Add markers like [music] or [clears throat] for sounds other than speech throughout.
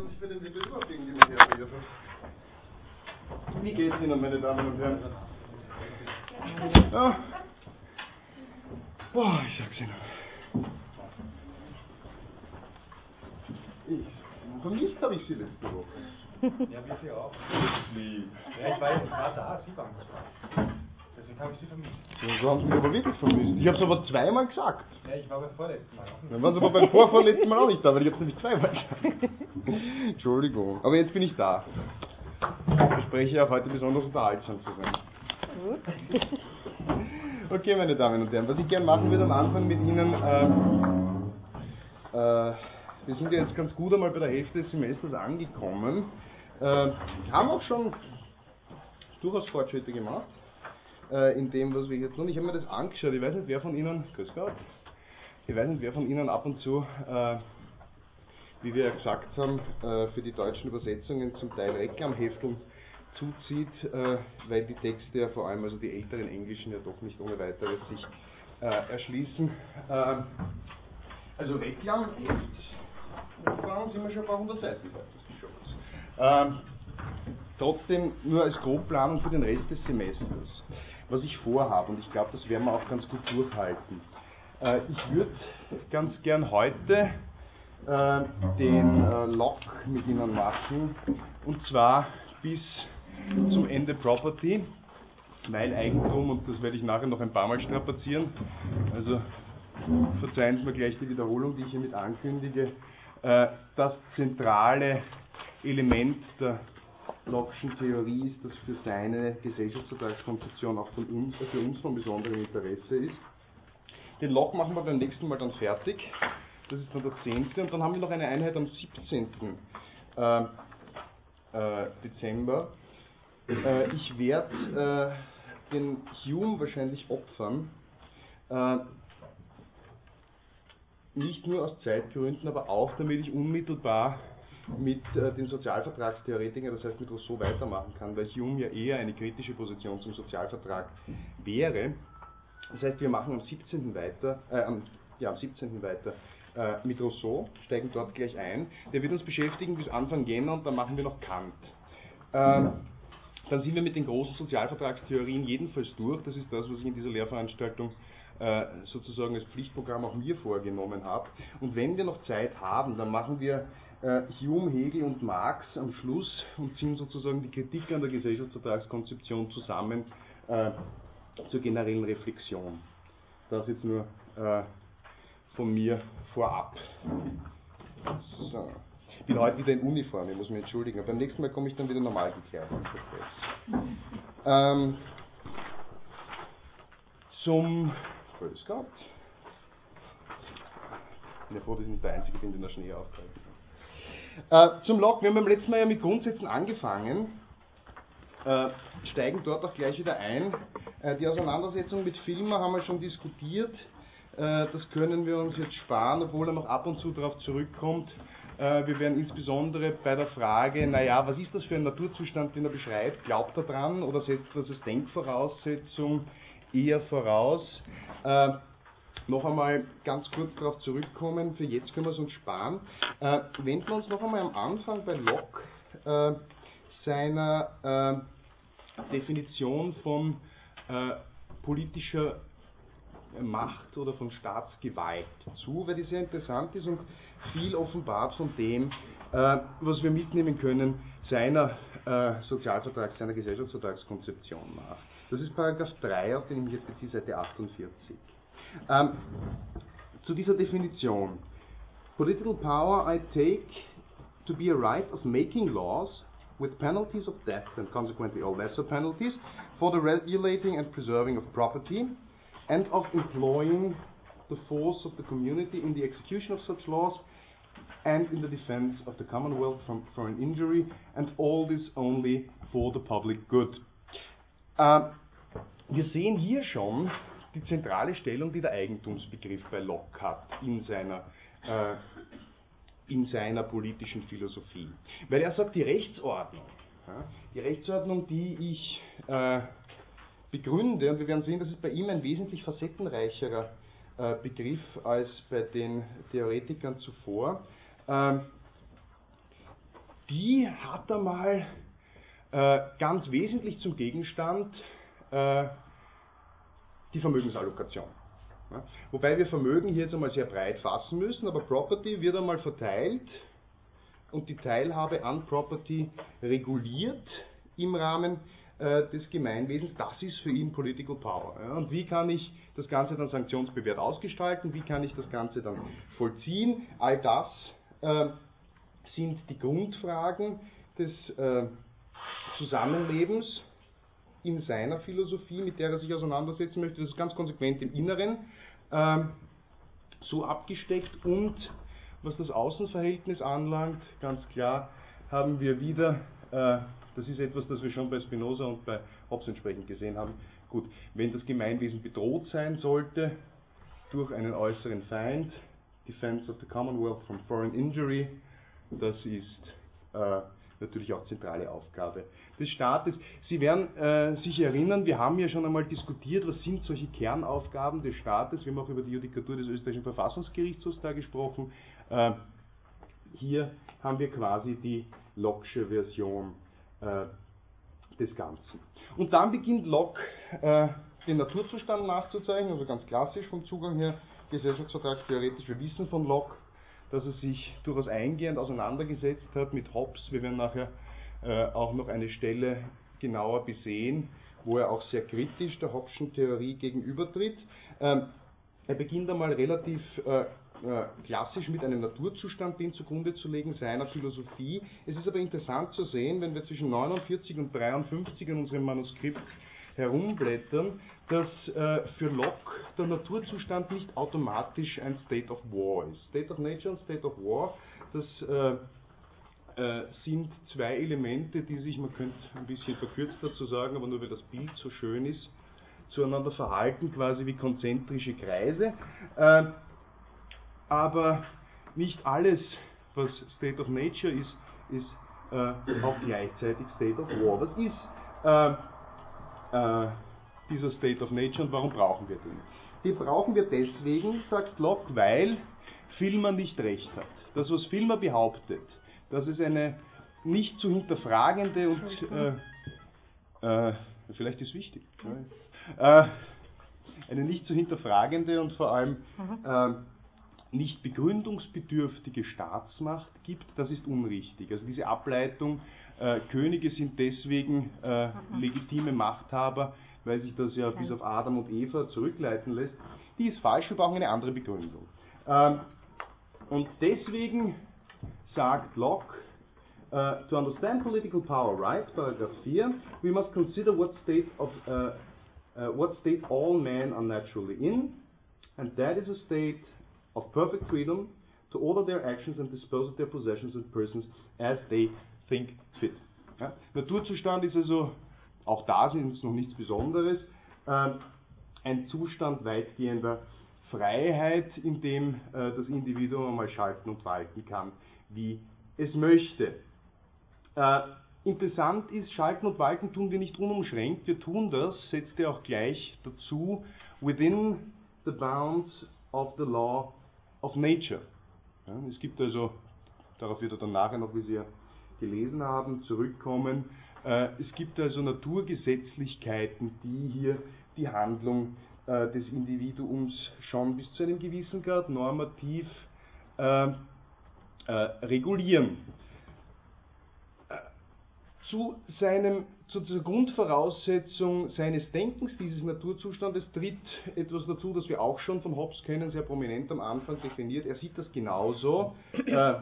sich für den Titel überhaupt irgendwie herreden. Wie geht's Ihnen, meine Damen und Herren? Ja. Boah, ich sag's Ihnen. Ich sag's Ihnen. Habe ich Sie letzte Woche. Ja, wir Sie auch. Lieb. Ja, ich war, ich war da, Sie waren da. Deswegen habe ich Sie vermisst. So haben Sie mich aber wirklich vermisst. Ich habe es aber zweimal gesagt. Ja, ich war beim vorletzten Mal auch nicht. Dann waren Sie aber beim vorvorletzten Mal auch nicht da, weil ich habe es nämlich zweimal gesagt. [laughs] Entschuldigung. Aber jetzt bin ich da. Ich verspreche auch heute besonders unterhaltsam zu sein. Okay, meine Damen und Herren, was ich gerne machen würde am Anfang mit Ihnen, ähm, äh, wir sind ja jetzt ganz gut einmal bei der Hälfte des Semesters angekommen, äh, haben auch schon durchaus Fortschritte gemacht äh, in dem, was wir hier tun. Ich habe mir das angeschaut, ich weiß nicht, wer von Ihnen, grüß Gott, ich weiß nicht, wer von Ihnen ab und zu, äh, wie wir ja gesagt haben, äh, für die deutschen Übersetzungen zum Teil Reklamhefteln zuzieht, äh, weil die Texte ja vor allem, also die älteren englischen, ja doch nicht ohne weiteres sich äh, erschließen. Äh, also Reklamheft, da sind wir schon ein paar hundert Seiten weit, das ist schon was. Ähm, trotzdem nur als Grobplanung für den Rest des Semesters, was ich vorhabe, und ich glaube, das werden wir auch ganz gut durchhalten. Ich würde ganz gern heute äh, den äh, Log mit Ihnen machen, und zwar bis zum Ende Property, weil Eigentum, und das werde ich nachher noch ein paar Mal strapazieren, also verzeihen Sie mir gleich die Wiederholung, die ich hiermit ankündige, äh, das zentrale Element der Locke'schen Theorie ist, das für seine Gesellschaftsvertragskonzeption auch von uns, für uns von besonderem Interesse ist. Den Log machen wir beim nächsten Mal dann fertig. Das ist dann der 10. Und dann haben wir noch eine Einheit am 17. Äh, äh, Dezember. Äh, ich werde den Hume wahrscheinlich opfern. Nicht nur aus Zeitgründen, aber auch damit ich unmittelbar mit äh, den Sozialvertragstheoretikern, das heißt mit Rousseau weitermachen kann, weil Hume ja eher eine kritische Position zum Sozialvertrag wäre. Das heißt, wir machen am 17. weiter, äh, am, ja, am 17. weiter äh, mit Rousseau, steigen dort gleich ein. Der wird uns beschäftigen bis Anfang Jänner und dann machen wir noch Kant. Ähm, dann sind wir mit den großen Sozialvertragstheorien jedenfalls durch. Das ist das, was ich in dieser Lehrveranstaltung äh, sozusagen als Pflichtprogramm auch mir vorgenommen habe. Und wenn wir noch Zeit haben, dann machen wir äh, Hume, Hegel und Marx am Schluss und ziehen sozusagen die Kritik an der Gesellschaftsvertragskonzeption zusammen äh, zur generellen Reflexion. Das jetzt nur äh, von mir vorab. So. Ich bin heute wieder in Uniform, ich muss mich entschuldigen. beim nächsten Mal komme ich dann wieder normal geklärt. Ähm, zum Grüß Gott. Ich bin ja froh, dass ich nicht der Einzige bin, der der Schnee auftreibt. Äh, zum Log, wir haben beim letzten Mal ja mit Grundsätzen angefangen, äh, steigen dort auch gleich wieder ein. Äh, die Auseinandersetzung mit Filmen haben wir schon diskutiert. Äh, das können wir uns jetzt sparen, obwohl er noch ab und zu darauf zurückkommt. Äh, wir werden insbesondere bei der Frage, naja, was ist das für ein Naturzustand, den er beschreibt? Glaubt er dran oder setzt das als Denkvoraussetzung eher voraus? Äh, noch einmal ganz kurz darauf zurückkommen, für jetzt können wir es uns sparen. Äh, wenden wir uns noch einmal am Anfang bei Locke äh, seiner äh, Definition von politischer Macht oder von Staatsgewalt zu, weil die sehr interessant ist und viel offenbart von dem, äh, was wir mitnehmen können, seiner äh, Sozialvertrags-, seiner Gesellschaftsvertragskonzeption nach. Das ist Paragraph 3, auf den ich jetzt beziehe, Seite 48. Ähm, zu dieser Definition. Political power I take to be a right of making laws with penalties of death and consequently all lesser penalties for the regulating and preserving of property and of employing the force of the community in the execution of such laws and in the defense of the Commonwealth from foreign injury and all this only for the public good. Äh, wir sehen hier schon die zentrale Stellung, die der Eigentumsbegriff bei Locke hat in seiner, äh, in seiner politischen Philosophie. Weil er sagt, die Rechtsordnung, ja, die Rechtsordnung, die ich äh, begründe, und wir werden sehen, das ist bei ihm ein wesentlich facettenreicherer äh, Begriff als bei den Theoretikern zuvor, ähm, die hat einmal äh, ganz wesentlich zum Gegenstand äh, die Vermögensallokation. Ja? Wobei wir Vermögen hier jetzt einmal sehr breit fassen müssen, aber Property wird einmal verteilt und die Teilhabe an Property reguliert im Rahmen äh, des Gemeinwesens. Das ist für ihn Political Power. Ja? Und wie kann ich das Ganze dann sanktionsbewehrt ausgestalten? Wie kann ich das Ganze dann vollziehen? All das äh, sind die Grundfragen des äh, Zusammenlebens in seiner Philosophie, mit der er sich auseinandersetzen möchte. Das ist ganz konsequent im Inneren ähm, so abgesteckt und was das Außenverhältnis anlangt, ganz klar haben wir wieder, äh, das ist etwas, das wir schon bei Spinoza und bei Hobbes entsprechend gesehen haben, gut, wenn das Gemeinwesen bedroht sein sollte durch einen äußeren Feind, Defense of the Commonwealth from Foreign Injury, das ist äh, natürlich auch zentrale Aufgabe des Staates. Sie werden äh, sich erinnern, wir haben ja schon einmal diskutiert, was sind solche Kernaufgaben des Staates. Wir haben auch über die Judikatur des österreichischen Verfassungsgerichtshofs da gesprochen. Äh, hier haben wir quasi die Locke'sche Version des Ganzen. Und dann beginnt Locke äh, den Naturzustand nachzuzeichnen, also ganz klassisch vom Zugang her, gesellschaftsvertragstheoretisch. Wir wissen von Locke, dass er sich durchaus eingehend auseinandergesetzt hat mit Hobbes. Wir werden nachher äh, auch noch eine Stelle genauer besehen, wo er auch sehr kritisch der Hobbes'schen Theorie gegenübertritt. Ähm, er beginnt einmal relativ äh, äh, klassisch mit einem Naturzustand den zugrunde zu legen, seiner Philosophie. Es ist aber interessant zu sehen, wenn wir zwischen 49 und 53 in unserem Manuskript herumblättern, dass äh, für Locke der Naturzustand nicht automatisch ein State of War ist. State of Nature und State of War, das äh, äh, sind zwei Elemente, die sich, man könnte ein bisschen verkürzt dazu sagen, aber nur weil das Bild so schön ist, zueinander verhalten, quasi wie konzentrische Kreise. Äh, aber nicht alles, was State of Nature ist, ist äh, auch gleichzeitig State of War. Was ist äh, äh, dieser State of Nature und warum brauchen wir den? Den brauchen wir deswegen, sagt Locke, weil Filmer nicht recht hat. Das, was Filmer behauptet, dass es eine nicht zu hinterfragende und äh, äh, vielleicht ist wichtig, äh, eine nicht zu hinterfragende und vor allem mhm. äh, nicht begründungsbedürftige Staatsmacht gibt, das ist unrichtig. Also diese Ableitung, äh, Könige sind deswegen äh, mhm. legitime Machthaber, weil sich das ja bis auf Adam und Eva zurückleiten lässt, die ist falsch, wir brauchen eine andere Begründung. Ähm, und deswegen sagt Locke, uh, to understand political power right, paragraph 4, we must consider what state, of, uh, uh, what state all men are naturally in, and that is a state of perfect freedom to order their actions and dispose of their possessions and persons as they think fit. Ja? Naturzustand ist also, auch da sind es noch nichts Besonderes, äh, ein Zustand weitgehender Freiheit, in dem äh, das Individuum einmal schalten und walten kann, wie es möchte. Äh, interessant ist, Schalten und Walten tun wir nicht unumschränkt, wir tun das, setzt er auch gleich dazu, within the bounds of the law of nature. Ja, es gibt also, darauf wird er dann nachher noch, wie Sie ja gelesen haben, zurückkommen, äh, es gibt also Naturgesetzlichkeiten, die hier die Handlung äh, des Individuums schon bis zu einem gewissen Grad normativ äh, äh, regulieren. Zu, seinem, zu der Grundvoraussetzung seines Denkens, dieses Naturzustandes, tritt etwas dazu, das wir auch schon von Hobbes kennen, sehr prominent am Anfang definiert. Er sieht das genauso, äh,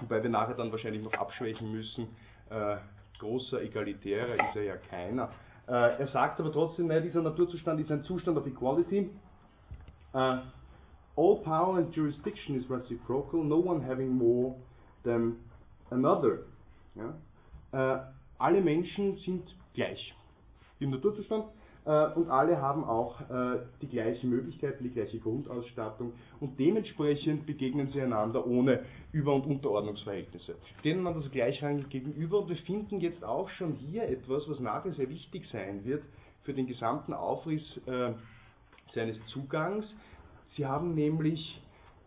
wobei wir nachher dann wahrscheinlich noch abschwächen müssen. Äh, großer Egalitärer ist er ja keiner. Äh, er sagt aber trotzdem, nein, dieser Naturzustand ist ein Zustand of equality. Uh, All power and jurisdiction is reciprocal, no one having more than another. Ja? Äh, alle Menschen sind gleich im Naturzustand äh, und alle haben auch äh, die gleichen Möglichkeiten, die gleiche Grundausstattung und dementsprechend begegnen sie einander ohne Über- und Unterordnungsverhältnisse. Stehen einander also gleichrangig gegenüber und wir finden jetzt auch schon hier etwas, was nachher sehr wichtig sein wird für den gesamten Aufriss äh, seines Zugangs, Sie haben nämlich,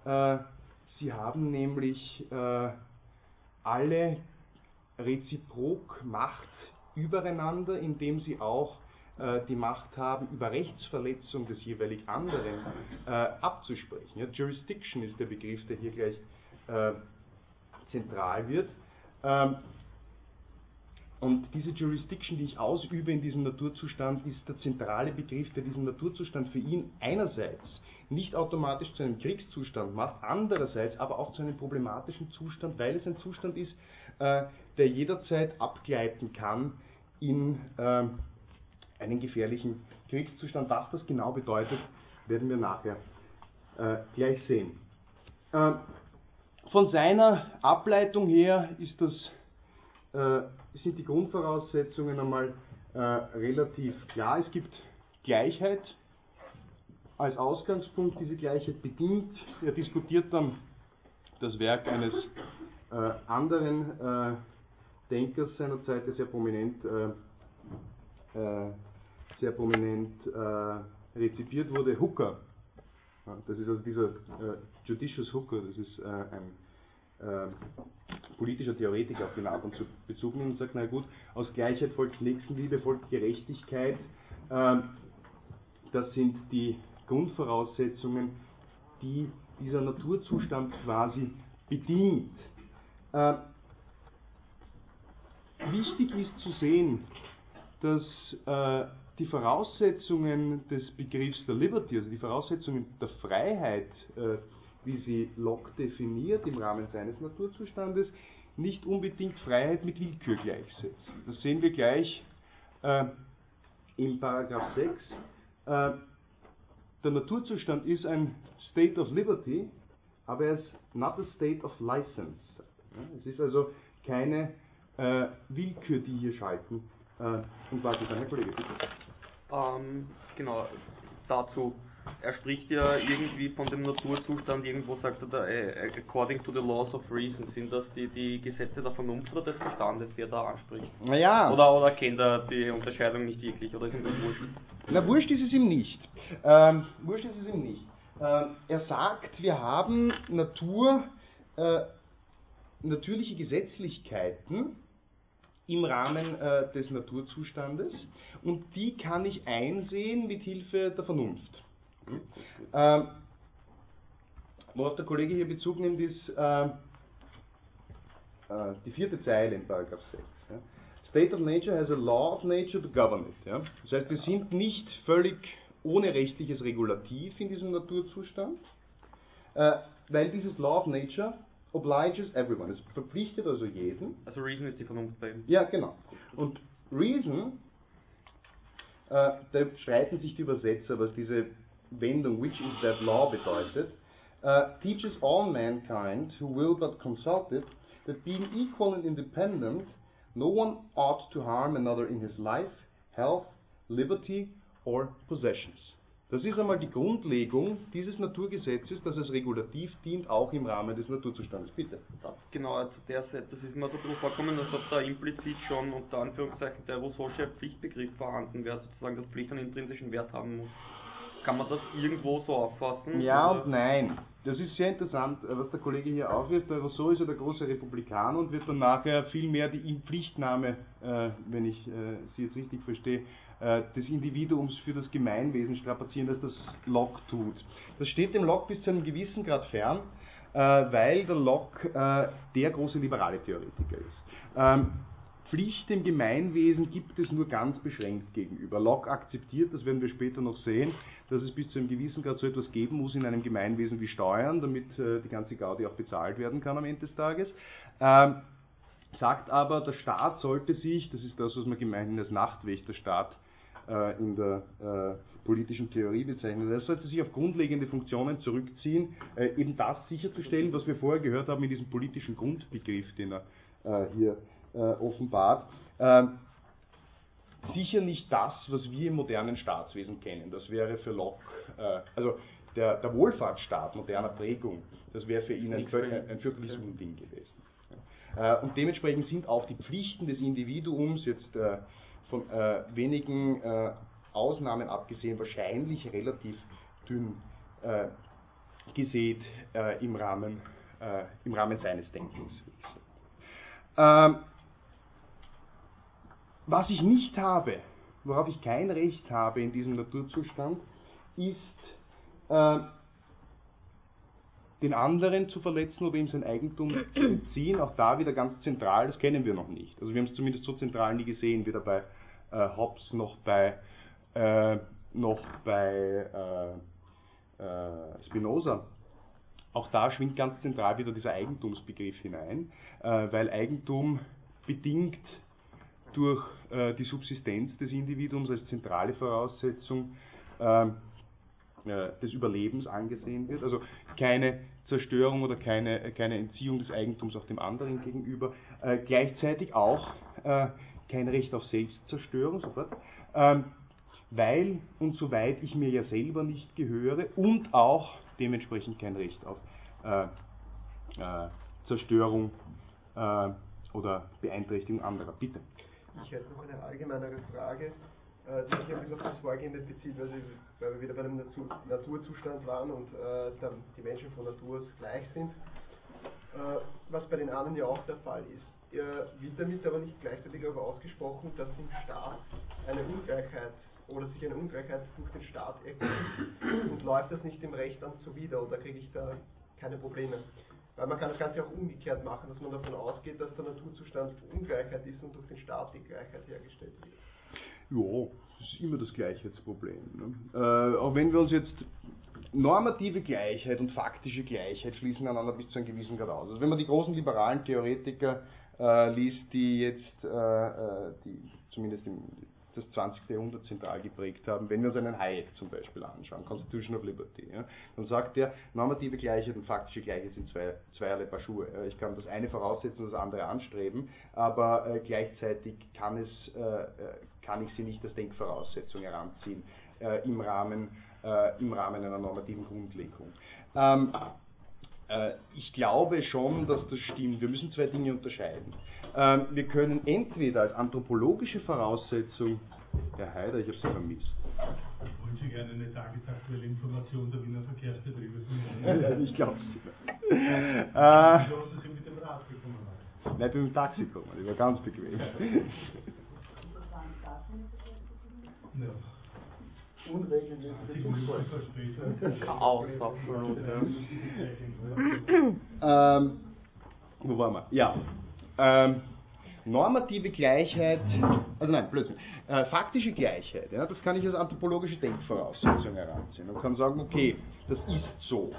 äh, Sie haben nämlich äh, alle reziprok Macht übereinander, indem sie auch äh, die Macht haben, über Rechtsverletzung des jeweilig anderen äh, abzusprechen. Ja, Jurisdiction ist der Begriff, der hier gleich äh, zentral wird. Ähm, und diese Jurisdiction, die ich ausübe in diesem Naturzustand, ist der zentrale Begriff, der diesen Naturzustand für ihn einerseits nicht automatisch zu einem Kriegszustand macht, andererseits aber auch zu einem problematischen Zustand, weil es ein Zustand ist, äh, der jederzeit abgleiten kann in äh, einen gefährlichen Kriegszustand. Was das genau bedeutet, werden wir nachher äh, gleich sehen. Äh, von seiner Ableitung her das, äh, sind die Grundvoraussetzungen einmal äh, relativ klar. Es gibt Gleichheit als Ausgangspunkt. Diese Gleichheit bedingt, er diskutiert dann das Werk eines äh, anderen äh, Denkers seiner Zeit, der sehr prominent sehr prominent äh, rezipiert wurde, Hooker. Das ist also dieser äh, Judicious Hooker, das ist äh, ein äh, politischer Theoretiker, auf den ab und zu Bezug nimmt und sagt, na gut, aus Gleichheit folgt Nächstenliebe, folgt Gerechtigkeit. Ähm, das sind die Grundvoraussetzungen, die dieser Naturzustand quasi bedingt. Äh, wichtig ist zu sehen, dass äh, die Voraussetzungen des Begriffs der Liberty, also die Voraussetzungen der Freiheit, äh, wie sie Locke definiert im Rahmen seines Naturzustandes, nicht unbedingt Freiheit mit Willkür gleichsetzen. Das sehen wir gleich äh, im Paragraph 6. Der Naturzustand ist ein State of Liberty, aber er ist not a state of license. Es ist also keine äh, Willkür, die hier schalten äh, und was ist dann, Herr Kollege, bitte. Ähm, genau, dazu. Er spricht ja irgendwie von dem Naturzustand, irgendwo sagt er da, äh, according to the laws of reason, sind das die, die Gesetze der Vernunft oder des Verstandes, die er da anspricht? Naja. Oder, oder kennt er die Unterscheidung nicht wirklich, oder ist ihm das wurscht? Na, wurscht ist es ihm nicht. Ähm, wurscht ist es ihm nicht. Ähm, er sagt, wir haben Natur, äh, natürliche Gesetzlichkeiten, im Rahmen äh, des Naturzustandes und die kann ich einsehen mit Hilfe der Vernunft. Ähm, worauf der Kollege hier Bezug nimmt, ist äh, äh, die vierte Zeile in Paragraph 6. Ja. State of Nature has a law of nature to govern it. Ja. Das heißt, wir sind nicht völlig ohne rechtliches Regulativ in diesem Naturzustand, äh, weil dieses Law of Nature obliges everyone. Es verpflichtet also jeden. Also Reason ist die Vernunft bei ihm. Ja, genau. Und Reason, äh, da streiten sich die Übersetzer, was diese Wendung, which is that law bedeutet, uh, teaches all mankind who will but consult it, that being equal and independent, no one ought to harm another in his life, health, liberty or possessions. Das ist einmal die Grundlegung dieses Naturgesetzes, dass es regulativ dient, auch im Rahmen des Naturzustandes. Bitte. Das genau zu der das ist mir so ein vorkommen, als ob da implizit schon unter Anführungszeichen der russische Pflichtbegriff vorhanden wäre, sozusagen, dass Pflicht einen intrinsischen Wert haben muss. Kann man das irgendwo so auffassen? Ja oder? und nein. Das ist sehr interessant, was der Kollege hier aufwirft. Bei Rousseau ist er der große Republikaner und wird dann nachher viel mehr die Inpflichtnahme, äh, wenn ich äh, Sie jetzt richtig verstehe, äh, des Individuums für das Gemeinwesen strapazieren, als das Locke tut. Das steht dem Locke bis zu einem gewissen Grad fern, äh, weil der Locke äh, der große liberale Theoretiker ist. Ähm, Pflicht dem Gemeinwesen gibt es nur ganz beschränkt gegenüber. Locke akzeptiert, das werden wir später noch sehen, dass es bis zu einem gewissen Grad so etwas geben muss in einem Gemeinwesen wie Steuern, damit die ganze Gaudi auch bezahlt werden kann am Ende des Tages. Ähm, sagt aber, der Staat sollte sich, das ist das, was man gemeinhin als Nachtwächterstaat äh, in der äh, politischen Theorie bezeichnet. Er sollte sich auf grundlegende Funktionen zurückziehen, äh, eben das sicherzustellen, was wir vorher gehört haben in diesem politischen Grundbegriff, den er hier offenbart. Ähm, sicher nicht das, was wir im modernen Staatswesen kennen. Das wäre für Locke, also der, der, Wohlfahrtsstaat moderner Prägung, das wäre für ihn ein, ein, fürchterliches Unding gewesen. Und dementsprechend sind auch die Pflichten des Individuums jetzt von äh, wenigen äh, Ausnahmen abgesehen wahrscheinlich relativ dünn äh, gesät äh, im, Rahmen, äh, im Rahmen seines Denkens. Ähm, was ich nicht habe, worauf ich kein Recht habe in diesem Naturzustand, ist äh, den anderen zu verletzen oder ihm sein Eigentum [clears throat] zu entziehen, auch da wieder ganz zentral, das kennen wir noch nicht. Also wir haben es zumindest so zentral nie gesehen, weder bei äh, Hobbes noch bei, äh, noch bei äh, äh, Spinoza. Auch da schwingt ganz zentral wieder dieser Eigentumsbegriff hinein, äh, weil Eigentum bedingt durch äh, die Subsistenz des Individuums als zentrale Voraussetzung ähm, äh, des Überlebens angesehen wird. Also keine Zerstörung oder keine, keine Entziehung des Eigentums auch dem anderen gegenüber. Äh, gleichzeitig auch äh, kein Recht auf Selbstzerstörung, sofort, ähm, weil und soweit ich mir ja selber nicht gehöre und auch dementsprechend kein Recht auf äh, äh, Zerstörung äh, oder Beeinträchtigung anderer. Bitte. Ich hätte noch eine allgemeinere Frage äh, die sich ein bisschen auf das Vorgehende bezieht, weil, wir wieder bei einem Natur, Naturzustand waren und äh, die Menschen von Natur aus gleich sind, äh, was bei den anderen ja auch der Fall ist. Wird damit aber nicht gleichzeitig auch ausgesprochen, dass im Staat eine Ungleichheit oder sich eine Ungleichheit durch den Staat ergibt und läuft das nicht dem Recht dann zuwider oder kriege ich da keine Probleme. Weil man kann das Ganze auch umgekehrt machen, dass man davon ausgeht, dass der Naturzustand Ungleichheit ist und durch den Staat die Gleichheit hergestellt wird. Ja, das ist immer das Gleichheitsproblem. Ne? Äh, auch wenn wir uns jetzt normative Gleichheit und faktische Gleichheit schließen einander bis zu einem gewissen Grad aus. Also wenn man die großen liberalen Theoretiker äh, liest, die jetzt, äh, äh die zumindest im das 20. Jahrhundert zentral geprägt haben. Wenn wir uns einen Hayek zum Beispiel anschauen, Constitution of Liberty, ja, dann sagt er, normative Gleichheit und faktische Gleichheit sind zwei, zweierlei Paar Schuhe. Ich kann das eine voraussetzen und das andere anstreben, aber äh, gleichzeitig kann, es, äh, äh kann ich sie nicht als Denkvoraussetzung heranziehen äh, im, Rahmen, äh, im Rahmen einer normativen Grundlegung. Ähm, äh, ich glaube schon, dass das stimmt. Wir müssen zwei Dinge unterscheiden. Ähm, wir können entweder als anthropologische Voraussetzung, Herr Heider, ich habe Sie vermisst. Wollen Sie gerne eine tagesaktuelle Information der Wiener Verkehrsbetriebe [laughs] ich glaube es. Äh, Wie Sie mit dem Rad gekommen waren? Nein, ich bin mit dem Taxi gekommen, ich war ganz bequem. Ja. Chaos, absolut. Ähm, wo waren wir? Ja. Ähm, normative Gleichheit, also nein, Blödsinn, äh, faktische Gleichheit, ja, das kann ich als anthropologische Denkvoraussetzung heranziehen und kann sagen, okay, das ist so.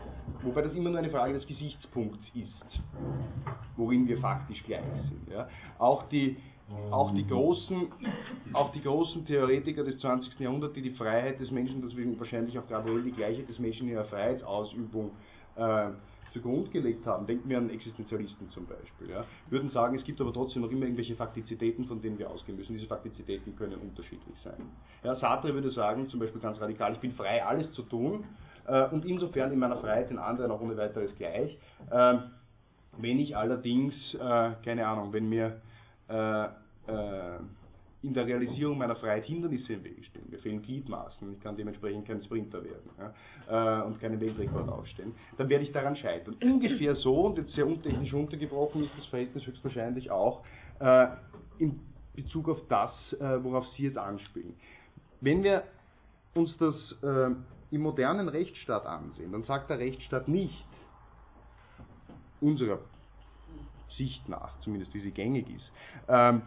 Wobei das immer nur eine Frage des Gesichtspunkts ist, worin wir faktisch gleich sind. Ja. Auch die auch die großen, auch die großen Theoretiker des 20. Jahrhunderts, die die Freiheit des Menschen, deswegen wahrscheinlich auch gerade die Gleichheit des Menschen in der Freiheitsausübung äh, zugrunde gelegt haben, denken wir an Existenzialisten zum Beispiel, ja, würden sagen, es gibt aber trotzdem noch immer irgendwelche Faktizitäten, von denen wir ausgehen müssen. Diese Faktizitäten können unterschiedlich sein. Ja, Sartre würde sagen, zum Beispiel ganz radikal, ich bin frei, alles zu tun äh, und insofern in meiner Freiheit den anderen auch ohne weiteres gleich. Äh, wenn ich allerdings, äh, keine Ahnung, wenn mir äh, äh, in der Realisierung meiner Freiheit Hindernisse im Weg stehen. Mir fehlen Gliedmaßen, ich kann dementsprechend kein Sprinter werden ja, äh, und keinen Weltrekord aufstellen. Dann werde ich daran scheitern. Ungefähr so, und jetzt sehr untechnisch runtergebrochen, ist das Verhältnis höchstwahrscheinlich auch äh, in Bezug auf das, äh, worauf Sie jetzt anspielen. Wenn wir uns das äh, im modernen Rechtsstaat ansehen, dann sagt der Rechtsstaat nicht, unserer Sicht nach, zumindest wie sie gängig ist, ähm,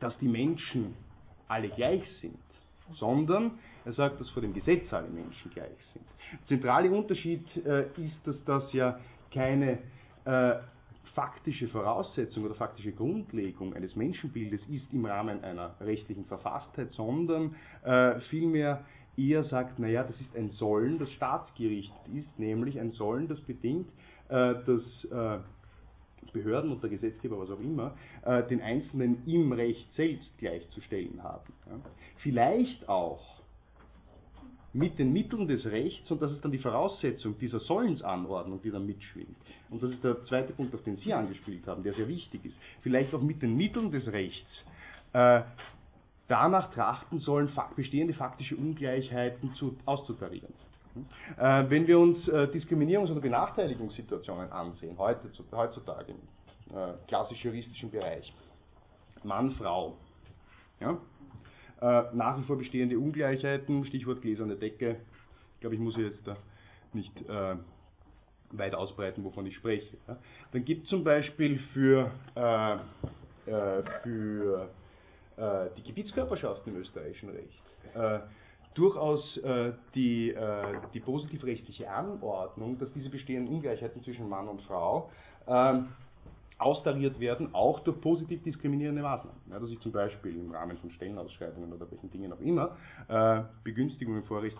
dass die Menschen alle gleich sind, sondern er sagt, dass vor dem Gesetz alle Menschen gleich sind. Der zentrale Unterschied äh, ist, dass das ja keine äh, faktische Voraussetzung oder faktische Grundlegung eines Menschenbildes ist im Rahmen einer rechtlichen Verfasstheit, sondern äh, vielmehr eher sagt, naja, das ist ein Sollen, das staatsgerichtet ist, nämlich ein Sollen, das bedingt, äh, dass äh, Behörden und der Gesetzgeber, was auch immer, äh, den Einzelnen im Recht selbst gleichzustellen haben. Vielleicht auch mit den Mitteln des Rechts, und das ist dann die Voraussetzung dieser Sollensanordnung, die dann mitschwingt. Und das ist der zweite Punkt, auf den Sie angespielt haben, der sehr wichtig ist. Vielleicht auch mit den Mitteln des Rechts äh, danach trachten sollen, bestehende faktische Ungleichheiten zu, auszutarieren. Äh, wenn wir uns äh, Diskriminierungs- oder Benachteiligungssituationen ansehen, heute, heutzutage im äh, klassisch juristischen Bereich, Mann, Frau, Ja? Nach wie vor bestehende Ungleichheiten, Stichwort gläserne Decke. Ich glaube, ich muss jetzt da nicht weit ausbreiten, wovon ich spreche. Dann gibt es zum Beispiel für, äh, äh für äh, die Gebietskörperschaften im österreichischen Recht äh, durchaus die, die positivrechtliche Anordnung, dass diese bestehenden Ungleichheiten zwischen Mann und Frau ähm, austariert werden, auch durch positiv diskriminierende Maßnahmen. Ja, dass ich zum Beispiel im Rahmen von Stellenausschreibungen oder welchen Dingen auch immer äh, Begünstigungen vorrecht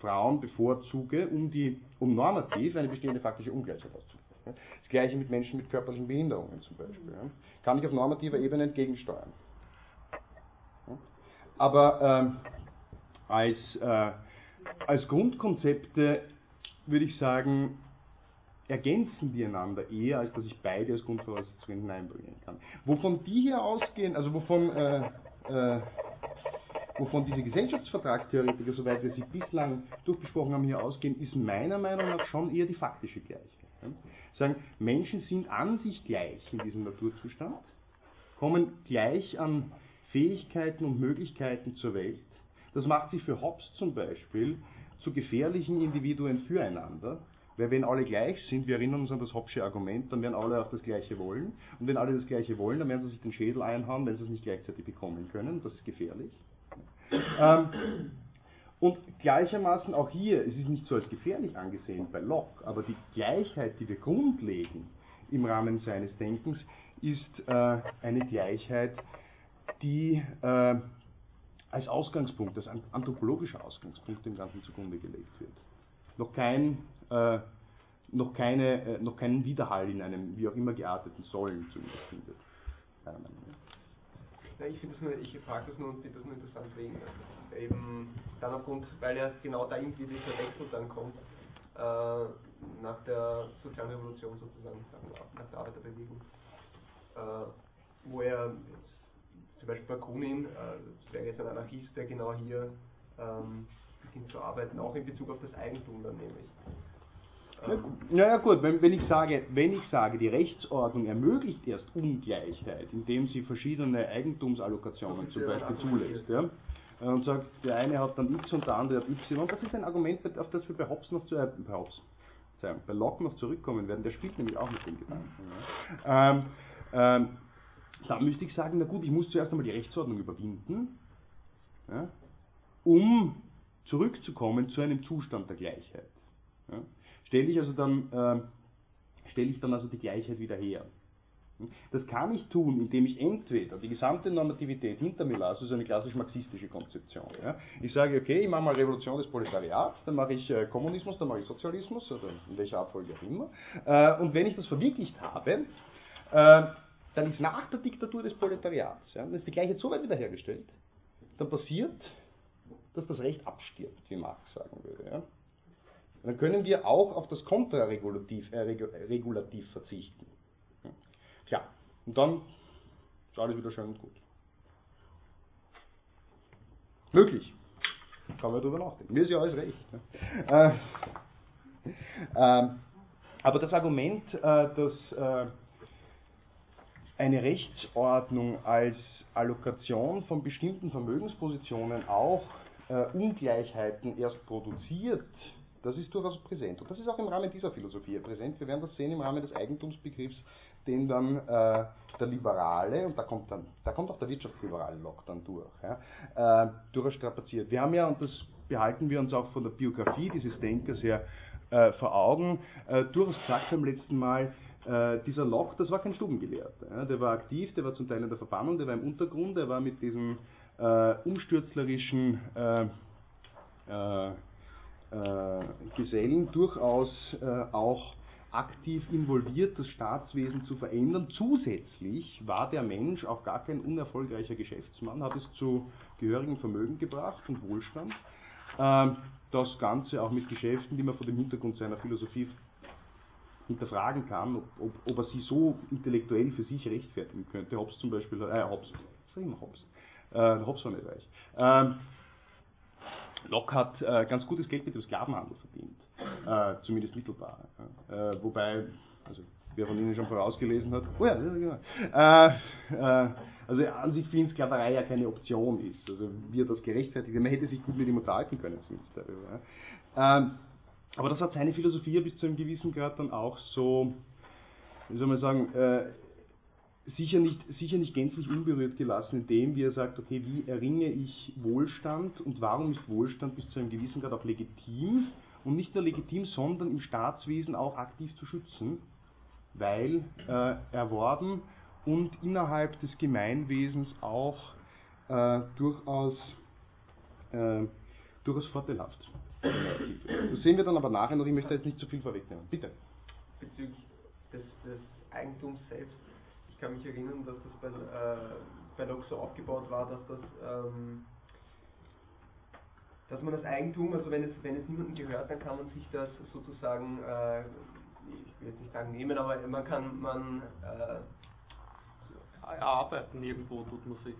Frauen bevorzuge, um, die, um normativ eine bestehende faktische Ungleichheit auszugleichen. Das gleiche mit Menschen mit körperlichen Behinderungen zum Beispiel. Kann ich auf normativer Ebene entgegensteuern. Aber ähm, als, äh, als Grundkonzepte würde ich sagen, ergänzen die einander eher, als dass ich beide als Grundvoraussetzungen hineinbringen kann. Wovon die hier ausgehen, also wovon, äh, äh, wovon diese Gesellschaftsvertragstheoretiker, soweit wir sie bislang durchgesprochen haben, hier ausgehen, ist meiner Meinung nach schon eher die faktische Gleichheit. Sagen, Menschen sind an sich gleich in diesem Naturzustand, kommen gleich an Fähigkeiten und Möglichkeiten zur Welt. Das macht sie für Hobbes zum Beispiel zu gefährlichen Individuen füreinander, weil wenn alle gleich sind, wir erinnern uns an das Hobbsche Argument, dann werden alle auch das Gleiche wollen. Und wenn alle das Gleiche wollen, dann werden sie sich den Schädel einhauen, wenn sie es nicht gleichzeitig bekommen können. Das ist gefährlich. Ähm, und gleichermaßen auch hier, es ist nicht so als gefährlich angesehen bei Locke, aber die Gleichheit, die wir grundlegen im Rahmen seines Denkens, ist äh, eine Gleichheit, die äh, als Ausgangspunkt, als anthropologischer Ausgangspunkt dem Ganzen zugrunde gelegt wird. Noch kein äh, noch, keine, äh, noch keinen Widerhall in einem wie auch immer gearteten Sollen zumindest findet. Ja, ich finde das nur, ich frage das nur und finde das nur interessant wegen eben dann aufgrund, weil ja genau da irgendwie dieser Wechsel dann kommt äh, nach der sozialen Revolution sozusagen, nach der Arbeiterbewegung, äh, wo er zum Beispiel Bakunin, äh, das wäre jetzt ein Anarchist, der genau hier ähm, beginnt zu arbeiten, auch in Bezug auf das Eigentum dann nämlich. Naja gut, wenn, wenn, ich sage, wenn ich sage, die Rechtsordnung ermöglicht erst Ungleichheit, indem sie verschiedene Eigentumsallokationen zum Beispiel zulässt, ja, und sagt, der eine hat dann X und der andere hat Y, das ist ein Argument, auf das wir bei Hobbes noch zu, äh, bei Hobbes, bei Locke noch zurückkommen werden, der spielt nämlich auch mit dem Gedanken. Ja. Ähm, ähm, da müsste ich sagen, na gut, ich muss zuerst einmal die Rechtsordnung überwinden, ja, um zurückzukommen zu einem Zustand der Gleichheit. Ja stelle ich also dann, äh, stelle ich dann also die Gleichheit wieder her. Das kann ich tun, indem ich entweder die gesamte Normativität hinter mir lasse, also eine klassisch marxistische Konzeption. Ja. Ich sage, okay, ich mache mal Revolution des Proletariats, dann mache ich äh, Kommunismus, dann mache ich Sozialismus, oder in welcher Abfolge auch immer. Äh, und wenn ich das verwirklicht habe, äh, dann ist nach der Diktatur des Proletariats, ja, dann ist die Gleichheit so weit wiederhergestellt, dann passiert, dass das Recht abstirbt, wie Marx sagen würde. Ja dann können wir auch auf das Kontraregulativ äh, Regulativ verzichten. Tja, und dann ist alles wieder schön und gut. Möglich. Kann man darüber nachdenken. Mir ist ja alles recht. Ne? Äh, äh, aber das Argument, äh, dass äh, eine Rechtsordnung als Allokation von bestimmten Vermögenspositionen auch äh, Ungleichheiten erst produziert, das ist durchaus präsent. Und das ist auch im Rahmen dieser Philosophie präsent. Wir werden das sehen im Rahmen des Eigentumsbegriffs, den dann äh, der Liberale, und da kommt dann, da kommt auch der wirtschaftsliberale Lock dann durch, ja, äh, durchaus strapaziert. Wir haben ja, und das behalten wir uns auch von der Biografie dieses Denkers her äh, vor Augen, äh, durchaus gesagt beim letzten Mal, äh, dieser Locke, das war kein Stubengelehrter. Ja, der war aktiv, der war zum Teil in der Verbannung, der war im Untergrund, der war mit diesem äh, umstürzlerischen äh, äh, äh, Gesellen durchaus äh, auch aktiv involviert, das Staatswesen zu verändern. Zusätzlich war der Mensch auch gar kein unerfolgreicher Geschäftsmann, hat es zu gehörigem Vermögen gebracht und Wohlstand. Ähm, das Ganze auch mit Geschäften, die man vor dem Hintergrund seiner Philosophie hinterfragen kann, ob, ob, ob er sie so intellektuell für sich rechtfertigen könnte. Hobbes zum Beispiel, äh, Hobbes, sag mal Hobbes, äh, Hobbes war nicht reich. Ähm, Locke hat äh, ganz gutes Geld mit dem Sklavenhandel verdient, äh, zumindest mittelbar. Äh, wobei, also wer von Ihnen schon vorausgelesen hat, oh ja, ja genau. Äh, äh, Also an sich für ihn Sklaverei ja keine Option ist. Also wie er das gerechtfertigt, man hätte sich gut mit ihm unterhalten können zumindest darüber. Ja. Ähm, aber das hat seine Philosophie bis zu einem gewissen Grad dann auch so, wie soll man sagen, äh, sicher nicht, sicher nicht gänzlich unberührt gelassen, indem wie er sagt, okay, wie erringe ich Wohlstand und warum ist Wohlstand bis zu einem gewissen Grad auch legitim und nicht nur legitim, sondern im Staatswesen auch aktiv zu schützen, weil äh, erworben und innerhalb des Gemeinwesens auch äh, durchaus, äh, durchaus vorteilhaft. Das sehen wir dann aber nachher noch, ich möchte jetzt nicht zu viel vorwegnehmen. Bitte. Bezüglich des, des Eigentums selbst kann mich erinnern, dass das bei, äh, bei Locke so aufgebaut war, dass das ähm, dass man das Eigentum, also wenn es, wenn es niemandem gehört, dann kann man sich das sozusagen, äh, ich will jetzt nicht sagen nehmen, aber man kann man äh, erarbeiten irgendwo tut man sich.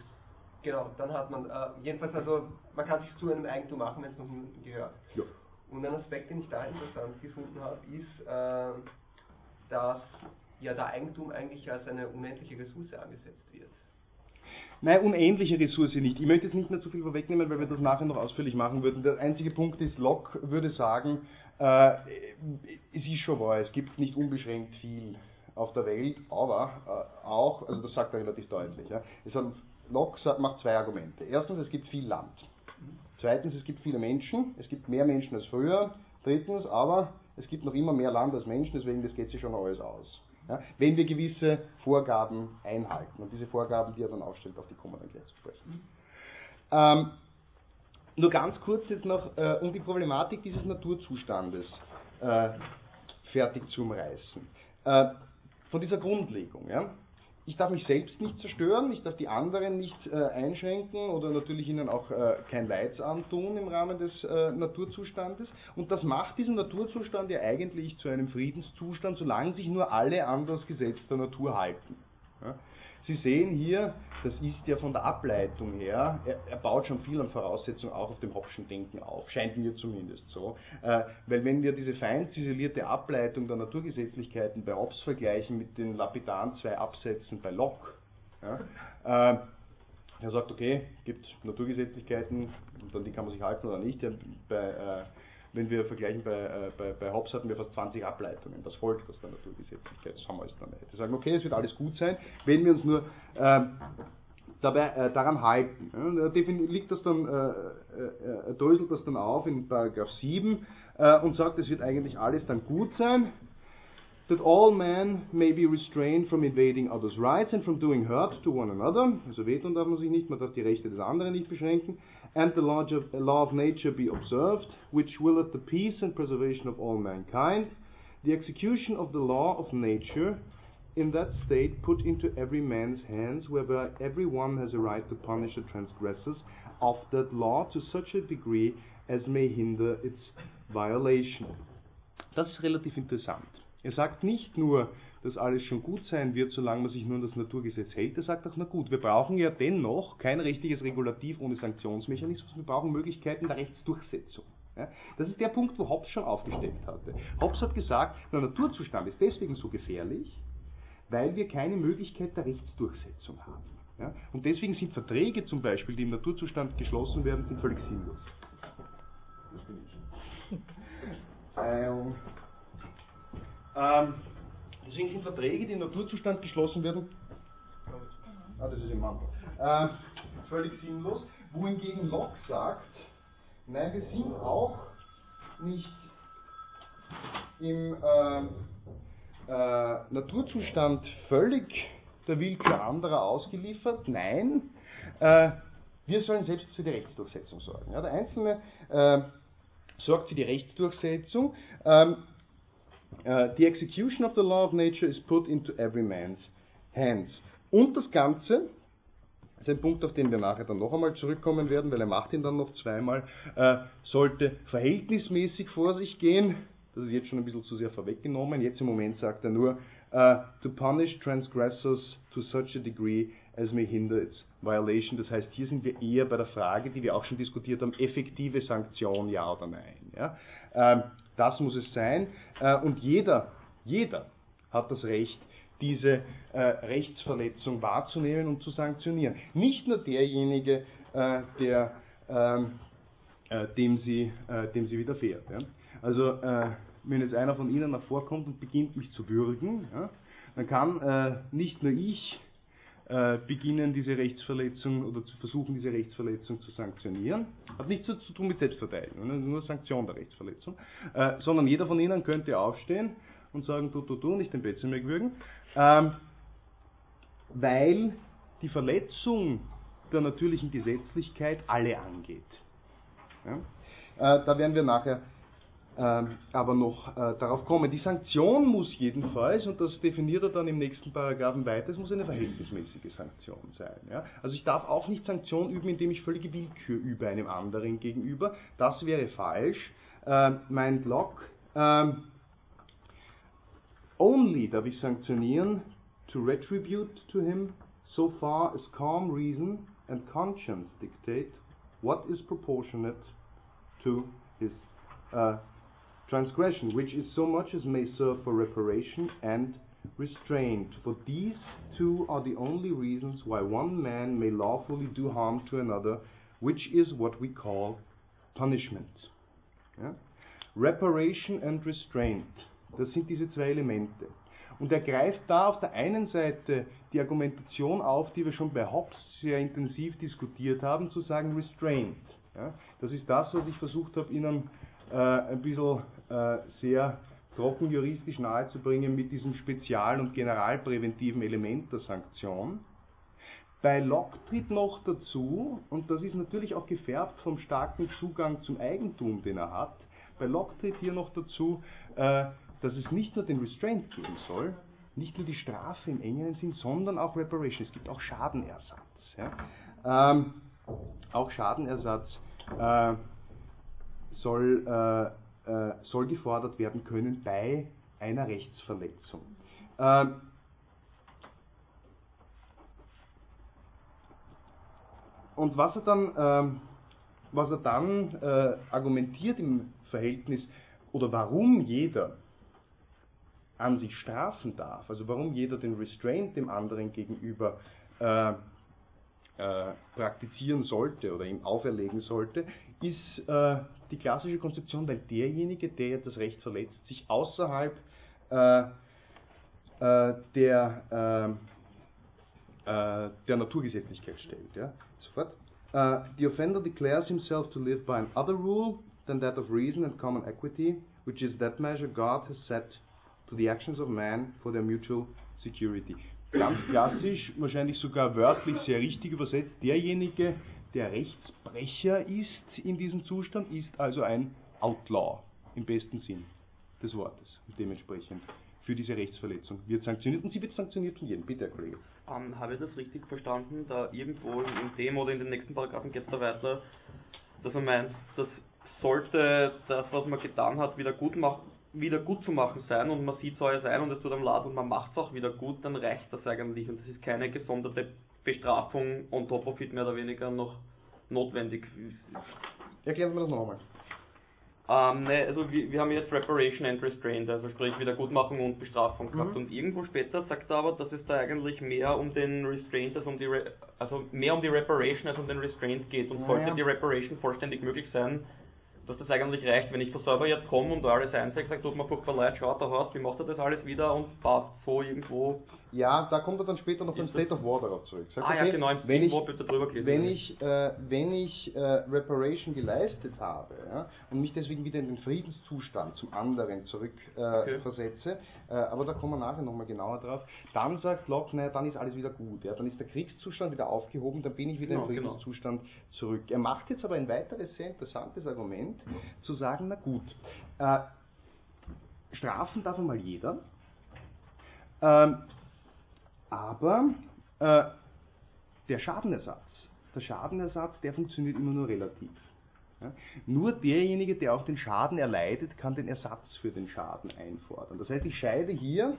Genau, dann hat man äh, jedenfalls also man kann sich zu einem Eigentum machen, wenn es noch niemandem gehört. Ja. Und ein Aspekt, den ich da interessant gefunden habe, ist, äh, dass ja der Eigentum eigentlich als eine unendliche Ressource angesetzt wird. Nein, unendliche Ressource nicht. Ich möchte jetzt nicht mehr zu viel vorwegnehmen, weil wir das nachher noch ausführlich machen würden. Der einzige Punkt ist, Locke würde sagen, äh, es ist schon wahr, es gibt nicht unbeschränkt viel auf der Welt, aber äh, auch, also das sagt er relativ deutlich, ja, es hat, Locke macht zwei Argumente. Erstens, es gibt viel Land. Zweitens, es gibt viele Menschen, es gibt mehr Menschen als früher. Drittens, aber es gibt noch immer mehr Land als Menschen, deswegen das geht sich schon alles aus. Ja, wenn wir gewisse Vorgaben einhalten. Und diese Vorgaben, die er dann aufstellt, auf die kommen wir dann gleich zu sprechen. Ähm, nur ganz kurz jetzt noch, äh, um die Problematik dieses Naturzustandes äh, fertig zu umreißen. Äh, von dieser Grundlegung. Ja? Ich darf mich selbst nicht zerstören, ich darf die anderen nicht äh, einschränken oder natürlich ihnen auch äh, kein Leid antun im Rahmen des äh, Naturzustandes. Und das macht diesen Naturzustand ja eigentlich zu einem Friedenszustand, solange sich nur alle an das Gesetz der Natur halten. Ja? Sie sehen hier, das ist ja von der Ableitung her, er, er baut schon viel an Voraussetzungen auch auf dem Hobbschen Denken auf, scheint mir zumindest so. Äh, weil wenn wir diese fein ziselierte Ableitung der Naturgesetzlichkeiten bei Hobbes vergleichen mit den lapidaren zwei Absätzen bei Locke, ja, äh, er sagt, okay, es gibt Naturgesetzlichkeiten, und an die kann man sich halten oder nicht. Bei, äh, wenn wir vergleichen, bei, äh, bei, bei Hobbes hatten wir fast 20 Ableitungen. Das folgt aus der Naturgesetzlichkeit. Das haben wir jetzt dann nicht. Wir sagen, okay, es wird alles gut sein, wenn wir uns nur äh, dabei, äh, daran halten. Ja, liegt das dann, äh, äh, äh, dröselt das dann auf in Paragraph 7 äh, und sagt, es wird eigentlich alles dann gut sein. That all men may be restrained from invading others' rights and from doing hurt to one another. Also wehtun darf man sich nicht, man darf die Rechte des anderen nicht beschränken and the law of nature be observed, which willeth the peace and preservation of all mankind, the execution of the law of nature in that state put into every man's hands, whereby every one has a right to punish the transgressors of that law to such a degree as may hinder its violation. Das ist relativ interessant. Er sagt nicht nur, dass alles schon gut sein wird, solange man sich nur an das Naturgesetz hält. Er sagt auch, na gut, wir brauchen ja dennoch kein richtiges Regulativ ohne Sanktionsmechanismus, wir brauchen Möglichkeiten der Rechtsdurchsetzung. Ja, das ist der Punkt, wo Hobbes schon aufgestellt hatte. Hobbes hat gesagt, der Naturzustand ist deswegen so gefährlich, weil wir keine Möglichkeit der Rechtsdurchsetzung haben. Ja, und deswegen sind Verträge zum Beispiel, die im Naturzustand geschlossen werden, sind völlig sinnlos. Das bin ich. [laughs] Verzeihung. Ähm, Deswegen sind Verträge, die im Naturzustand geschlossen werden, ah, das ist im Mantel, äh, völlig sinnlos. Wohingegen Locke sagt, nein, wir sind auch nicht im äh, äh, Naturzustand völlig der Willkür anderer ausgeliefert. Nein, äh, wir sollen selbst für die Rechtsdurchsetzung sorgen. Ja, der Einzelne äh, sorgt für die Rechtsdurchsetzung. Ähm, Uh, the execution of the law of nature is put into every man's hands. Und das Ganze, das ist ein Punkt, auf den wir nachher dann noch einmal zurückkommen werden, weil er macht ihn dann noch zweimal, äh, sollte verhältnismäßig vor sich gehen. Das ist jetzt schon ein bisschen zu sehr vorweggenommen. Jetzt im Moment sagt er nur, uh, to punish transgressors to such a degree as may hinder its violation. Das heißt, hier sind wir eher bei der Frage, die wir auch schon diskutiert haben, effektive Sanktion, ja oder nein. Ja? Das muss es sein. Äh, und jeder, jeder hat das Recht, diese äh, Rechtsverletzung wahrzunehmen und zu sanktionieren. Nicht nur derjenige, äh, der, ähm, äh, dem, sie, dem sie widerfährt. Also wenn jetzt einer von Ihnen nach vorkommt und beginnt mich zu würgen, dann kann nicht nur ich beginnen, diese Rechtsverletzung oder zu versuchen, diese Rechtsverletzung zu sanktionieren. Hat nichts zu tun mit Selbstverteidigung, nur Sanktion der Rechtsverletzung, sondern jeder von Ihnen könnte aufstehen und sagen, du, du, du, nicht den Betzenberg würgen, ähm, weil die Verletzung der natürlichen Gesetzlichkeit alle angeht. Ja? Äh, da werden wir nachher äh, aber noch äh, darauf kommen. Die Sanktion muss jedenfalls, und das definiert er dann im nächsten Paragraphen weiter, es muss eine verhältnismäßige Sanktion sein. Ja? Also ich darf auch nicht Sanktion üben, indem ich völlige Willkür übe einem anderen gegenüber. Das wäre falsch. Äh, mein Block ähm, only darf ich sanktionieren to retribute to him so far as calm reason and conscience dictate what is proportionate to his uh, transgression, which is so much as may serve for reparation and restraint. For these two are the only reasons why one man may lawfully do harm to another, which is what we call punishment. Yeah? Reparation and restraint. Das sind diese zwei Elemente. Und er greift da auf der einen Seite die Argumentation auf, die wir schon bei Hobbes sehr intensiv diskutiert haben, zu sagen Restraint. Ja, das ist das, was ich versucht habe, Ihnen äh, ein bisschen äh, sehr trocken juristisch nahezubringen mit diesem spezial- und generalpräventiven Element der Sanktion. Bei Locke tritt noch dazu, und das ist natürlich auch gefärbt vom starken Zugang zum Eigentum, den er hat, bei Locke tritt hier noch dazu, äh, dass es nicht nur den Restraint geben soll, nicht nur die Strafe im engeren Sinn, sondern auch Reparation. Es gibt auch Schadenersatz. Ja. Ähm, auch Schadenersatz äh, soll, äh, äh, soll gefordert werden können bei einer Rechtsverletzung. Ähm, und was er dann, ähm, was er dann äh, argumentiert im Verhältnis oder warum jeder an sich strafen darf, also warum jeder den Restraint dem anderen gegenüber äh, äh, praktizieren sollte oder ihm auferlegen sollte, ist äh, die klassische Konzeption, weil derjenige, der das Recht verletzt, sich außerhalb äh, äh, der, äh, der Naturgesetzlichkeit stellt. Ja? Sofort. the offender declares himself to live by another rule than that of reason and common equity, which is that measure God has set to the actions of man for their mutual security. Ganz klassisch, wahrscheinlich sogar wörtlich sehr richtig übersetzt, derjenige, der Rechtsbrecher ist in diesem Zustand, ist also ein Outlaw im besten Sinn des Wortes. Und dementsprechend für diese Rechtsverletzung wird sanktioniert und sie wird sanktioniert von jedem. Bitte, Herr Kollege. Ähm, habe ich das richtig verstanden? Da irgendwo in dem oder in den nächsten Paragraphen geht es da weiter, dass er meint, dass sollte das, was man getan hat, wieder gut machen, wieder gut zu machen sein und man sieht so alles ein und es tut am Lad und man macht es auch wieder gut, dann reicht das eigentlich und es ist keine gesonderte Bestrafung on top of it mehr oder weniger noch notwendig. Erklären Sie mir das nochmal. Ähm, ne, also wir, wir, haben jetzt Reparation and Restraint, also sprich Wiedergutmachung und Bestrafung gehabt. Mhm. Und irgendwo später sagt er aber, dass es da eigentlich mehr um den Restraint als um die Re also mehr um die Reparation als um den Restraint geht. Und sollte ja. die Reparation vollständig möglich sein, dass das eigentlich reicht, wenn ich von selber jetzt komme und alles einsehe, sagt, tut mir furchtbar leid, schaut, da hast, wie macht er das alles wieder und passt so irgendwo. Ja, da kommt er dann später noch beim State of War darauf zurück. Sagt, ah okay, ja, genau, im wenn ich, wenn ich, äh, wenn ich äh, Reparation geleistet habe ja, und mich deswegen wieder in den Friedenszustand zum anderen zurück äh, okay. versetze, äh, aber da kommen wir nachher nochmal genauer drauf, dann sagt Locke, naja, dann ist alles wieder gut. Ja, dann ist der Kriegszustand wieder aufgehoben, dann bin ich wieder genau, im. Friedenszustand genau. zurück. Er macht jetzt aber ein weiteres sehr interessantes Argument, zu sagen, na gut, äh, strafen darf einmal jeder, ähm, aber äh, der Schadenersatz, der Schadenersatz, der funktioniert immer nur relativ. Ja? Nur derjenige, der auch den Schaden erleidet, kann den Ersatz für den Schaden einfordern. Das heißt, ich scheide hier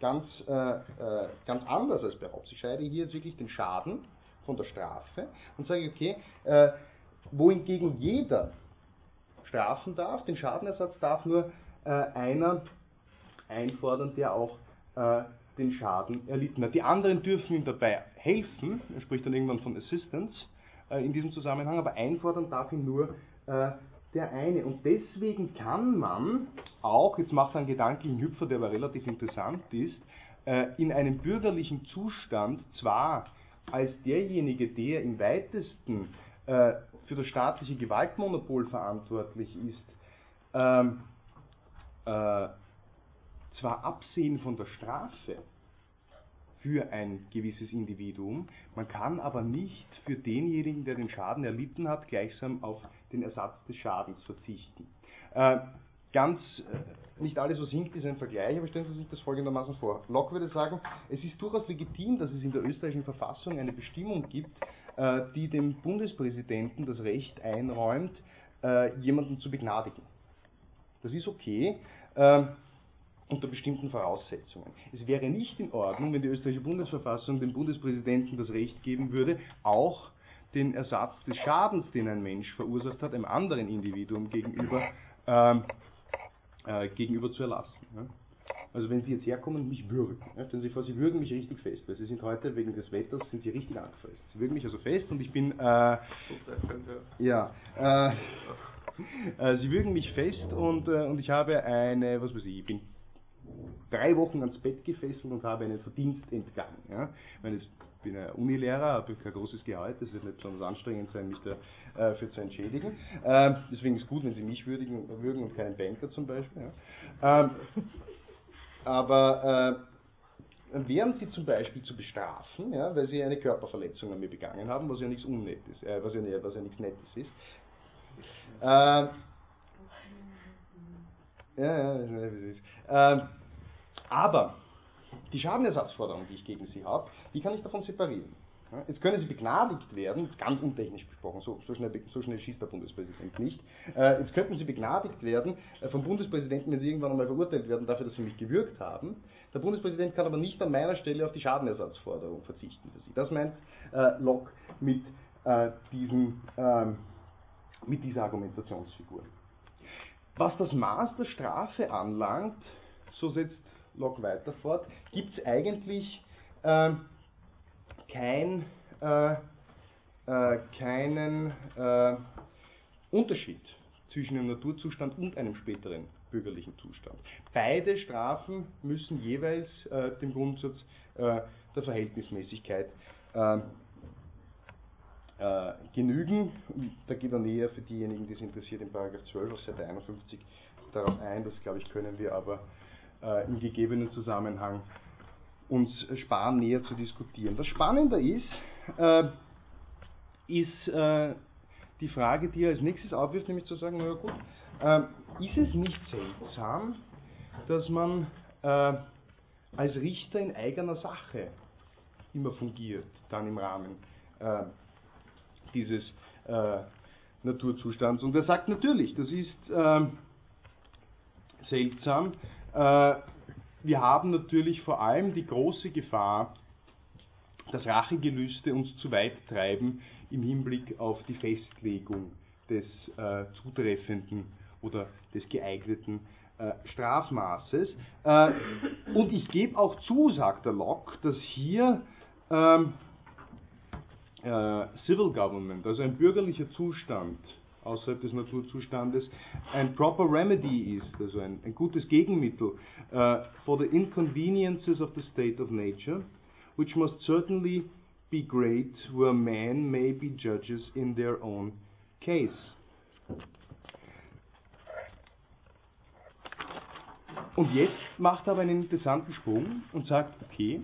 ganz, äh, äh, ganz anders als bei Hobbes. Ich scheide hier jetzt wirklich den Schaden von der Strafe und sage, okay, äh, wohingegen jeder strafen darf, den Schadenersatz darf nur äh, einer einfordern, der auch äh, den Schaden erlitten hat. Die anderen dürfen ihm dabei helfen, er spricht dann irgendwann von Assistance äh, in diesem Zusammenhang, aber einfordern darf ihn nur äh, der eine. Und deswegen kann man auch, jetzt macht er einen gedanklichen Hüpfer, der aber relativ interessant ist, äh, in einem bürgerlichen Zustand zwar als derjenige, der im weitesten äh, für das staatliche Gewaltmonopol verantwortlich ist, ähm, äh, zwar absehen von der Strafe für ein gewisses Individuum, man kann aber nicht für denjenigen, der den Schaden erlitten hat, gleichsam auf den Ersatz des Schadens verzichten. Äh, ganz, äh, nicht alles, was hinkt, ist ein Vergleich, aber stellen Sie sich das folgendermaßen vor. Locke würde sagen, es ist durchaus legitim, dass es in der österreichischen Verfassung eine Bestimmung gibt, äh, die dem Bundespräsidenten das Recht einräumt, äh, jemanden zu begnadigen. Das ist okay. Unter bestimmten Voraussetzungen. Es wäre nicht in Ordnung, wenn die österreichische Bundesverfassung dem Bundespräsidenten das Recht geben würde, auch den Ersatz des Schadens, den ein Mensch verursacht hat, einem anderen Individuum gegenüber, ähm, äh, gegenüber zu erlassen. Ja. Also wenn Sie jetzt herkommen und mich würgen, ja, stellen Sie sich vor, Sie würgen mich richtig fest, weil Sie sind heute wegen des Wetters sind Sie richtig angefasst. Sie würgen mich also fest und ich bin äh, ja äh, [laughs] äh, Sie würgen mich fest und, äh, und ich habe eine, was weiß ich, ich bin drei Wochen ans Bett gefesselt und habe einen Verdienst entgangen. Ja. Ich, meine, ich bin ein Unilehrer, habe kein großes Gehalt, das wird nicht besonders anstrengend sein, mich dafür äh, zu entschädigen. Ähm, deswegen ist es gut, wenn Sie mich würdigen, würgen und keinen Banker zum Beispiel. Ja. Ähm, aber äh, wären Sie zum Beispiel zu bestrafen, ja, weil Sie eine Körperverletzung an mir begangen haben, was ja nichts Unnettes, äh, was, ja, was ja nichts Nettes ist. Äh, ja, ja, es ist. Ähm, aber die Schadenersatzforderung, die ich gegen Sie habe, die kann ich davon separieren. Jetzt können Sie begnadigt werden, ganz untechnisch besprochen, so, so, schnell, so schnell schießt der Bundespräsident nicht. Äh, jetzt könnten Sie begnadigt werden äh, vom Bundespräsidenten, wenn Sie irgendwann einmal verurteilt werden dafür, dass Sie mich gewürgt haben. Der Bundespräsident kann aber nicht an meiner Stelle auf die Schadenersatzforderung verzichten für Sie. Das meint äh, Locke mit, diesem, ähm, mit dieser Argumentationsfigur. Was das Maß der Strafe anlangt, so setzt Locke weiter fort, gibt es eigentlich äh, kein, äh, äh, keinen äh, Unterschied zwischen einem Naturzustand und einem späteren bürgerlichen Zustand. Beide Strafen müssen jeweils äh, dem Grundsatz äh, der Verhältnismäßigkeit genügen. Da geht er näher für diejenigen, die es interessiert, in Paragraph 12 auf Seite 51 darauf ein. Das, glaube ich, können wir aber äh, im gegebenen Zusammenhang uns sparen, näher zu diskutieren. Das Spannende ist, äh, ist äh, die Frage, die er als nächstes aufwirft, nämlich zu sagen, naja gut, äh, ist es nicht seltsam, dass man äh, als Richter in eigener Sache immer fungiert, dann im Rahmen äh, dieses Naturzustands. Und er sagt natürlich, das ist seltsam, wir haben natürlich vor allem die große Gefahr, dass Rachegelüste uns zu weit treiben im Hinblick auf die Festlegung des äh, zutreffenden oder des geeigneten äh, Strafmaßes. Äh, und ich gebe auch zu, sagt der Locke, dass hier ähm, äh, Civil Government, also ein bürgerlicher Zustand, außerhalb des Naturzustandes ein proper remedy ist, also ein, ein gutes Gegenmittel uh, for the inconveniences of the state of nature, which must certainly be great where men may be judges in their own case. Und jetzt macht er aber einen interessanten Sprung und sagt, okay,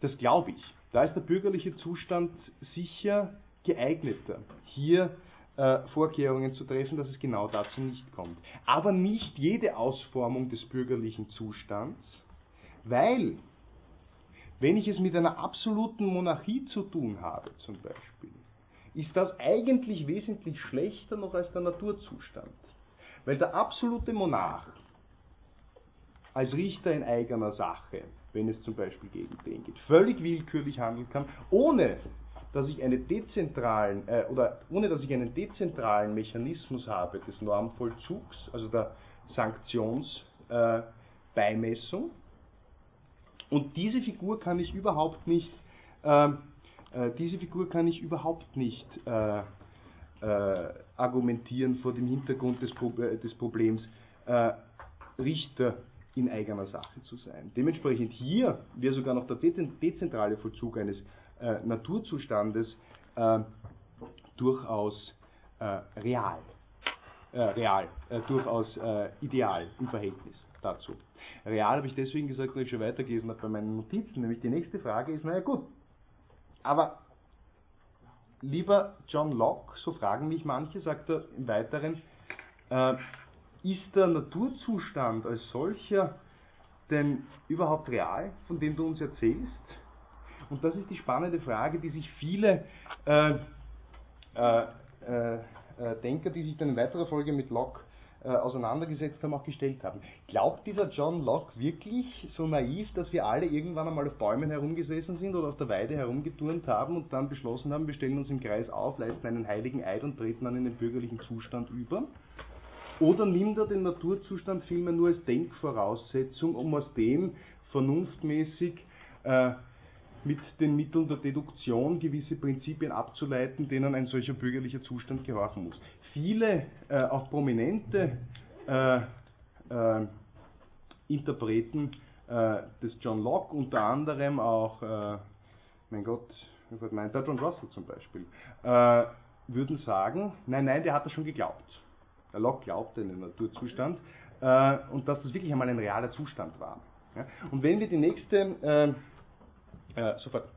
das glaube ich. Da ist der bürgerliche Zustand sicher geeigneter, hier äh, Vorkehrungen zu treffen, dass es genau dazu nicht kommt. Aber nicht jede Ausformung des bürgerlichen Zustands, weil, wenn ich es mit einer absoluten Monarchie zu tun habe, zum Beispiel, ist das eigentlich wesentlich schlechter noch als der Naturzustand. Weil der absolute Monarch als Richter in eigener Sache, wenn es zum Beispiel gegen den geht, völlig willkürlich handeln kann, ohne dass ich einen dezentralen äh, oder ohne dass ich einen dezentralen Mechanismus habe des Normvollzugs, also der Sanktionsbeimessung, äh, Und diese Figur kann ich überhaupt nicht, äh, äh, diese Figur kann ich überhaupt nicht äh, äh argumentieren vor dem Hintergrund des, Pro äh, des Problems, Richter in eigener Sache zu sein. Dementsprechend hier wäre sogar noch der dezentrale Vollzug eines Naturzustandes durchaus real. real, durchaus ideal im Verhältnis dazu. Real habe ich deswegen gesagt, weil ich schon weitergelesen habe bei meinen Notizen. Nämlich die nächste Frage ist, naja gut, aber lieber John Locke, so fragen mich manche, sagt er im Weiteren, äh, ist der Naturzustand als solcher denn überhaupt real, von dem du uns erzählst? Und das ist die spannende Frage, die sich viele äh, äh, äh, Denker, die sich dann in weiterer Folge mit Locke äh, auseinandergesetzt haben, auch gestellt haben. Glaubt dieser John Locke wirklich so naiv, dass wir alle irgendwann einmal auf Bäumen herumgesessen sind oder auf der Weide herumgeturnt haben und dann beschlossen haben, wir stellen uns im Kreis auf, leisten einen heiligen Eid und treten dann in den bürgerlichen Zustand über? Oder nimmt er den Naturzustand vielmehr nur als Denkvoraussetzung, um aus dem vernunftmäßig äh, mit den Mitteln der Deduktion gewisse Prinzipien abzuleiten, denen ein solcher bürgerlicher Zustand gehorchen muss. Viele, äh, auch prominente äh, äh, Interpreten äh, des John Locke, unter anderem auch, äh, mein Gott, mein Bertrand Russell zum Beispiel, äh, würden sagen, nein, nein, der hat das schon geglaubt. Der Locke glaubte in den Naturzustand und dass das wirklich einmal ein realer Zustand war. Ja? Und wenn wir die nächste äh, sofort.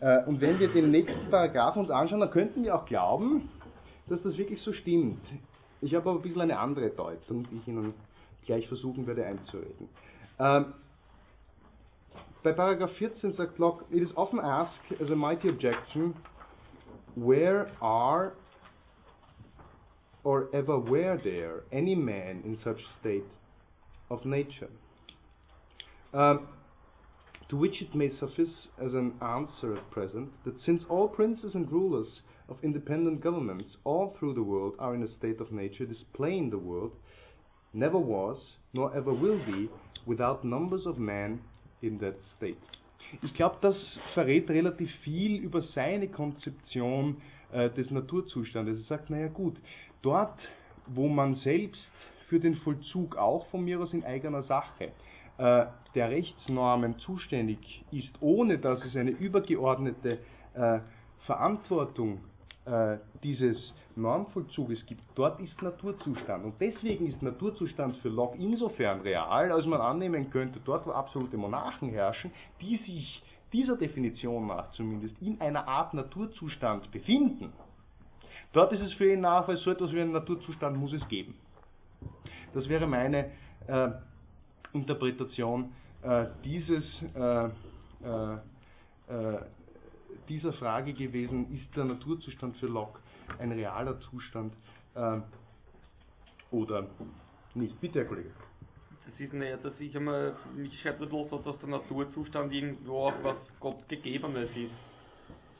Äh, und wenn wir den nächsten Paragraphen uns anschauen, dann könnten wir auch glauben, dass das wirklich so stimmt. Ich habe aber ein bisschen eine andere Deutung, die ich Ihnen gleich versuchen werde einzureden. Ähm, bei Paragraph 14 sagt Locke, it is often asked as a mighty objection, where are or ever were there any man in such state of nature? Um, to which it may suffice as an answer at present that since all princes and rulers of independent governments all through the world are in a state of nature displaying the world, never was, nor ever will be, without numbers of men in that state. Ich glaube, das verrät relativ viel über seine Konzeption äh, des Naturzustandes. Er sagt, naja gut, dort, wo man selbst für den Vollzug auch von mir aus in eigener Sache äh, der Rechtsnormen zuständig ist, ohne dass es eine übergeordnete äh, Verantwortung äh, dieses Normvollzuges gibt, dort ist Naturzustand. Und deswegen ist Naturzustand für Locke insofern real, als man annehmen könnte, dort wo absolute Monarchen herrschen, die sich dieser Definition nach zumindest in einer Art Naturzustand befinden, dort ist es für ihn nach, weil so etwas wie einen Naturzustand muss es geben. Das wäre meine äh, Interpretation äh, dieses, äh, äh, dieser Frage gewesen, ist der Naturzustand für Locke ein realer Zustand oder nicht? Bitte, Herr Kollege. Das ist nicht, dass ich einmal, mich schreibt ein so, dass der Naturzustand irgendwo auch was Gott gegebenes ist.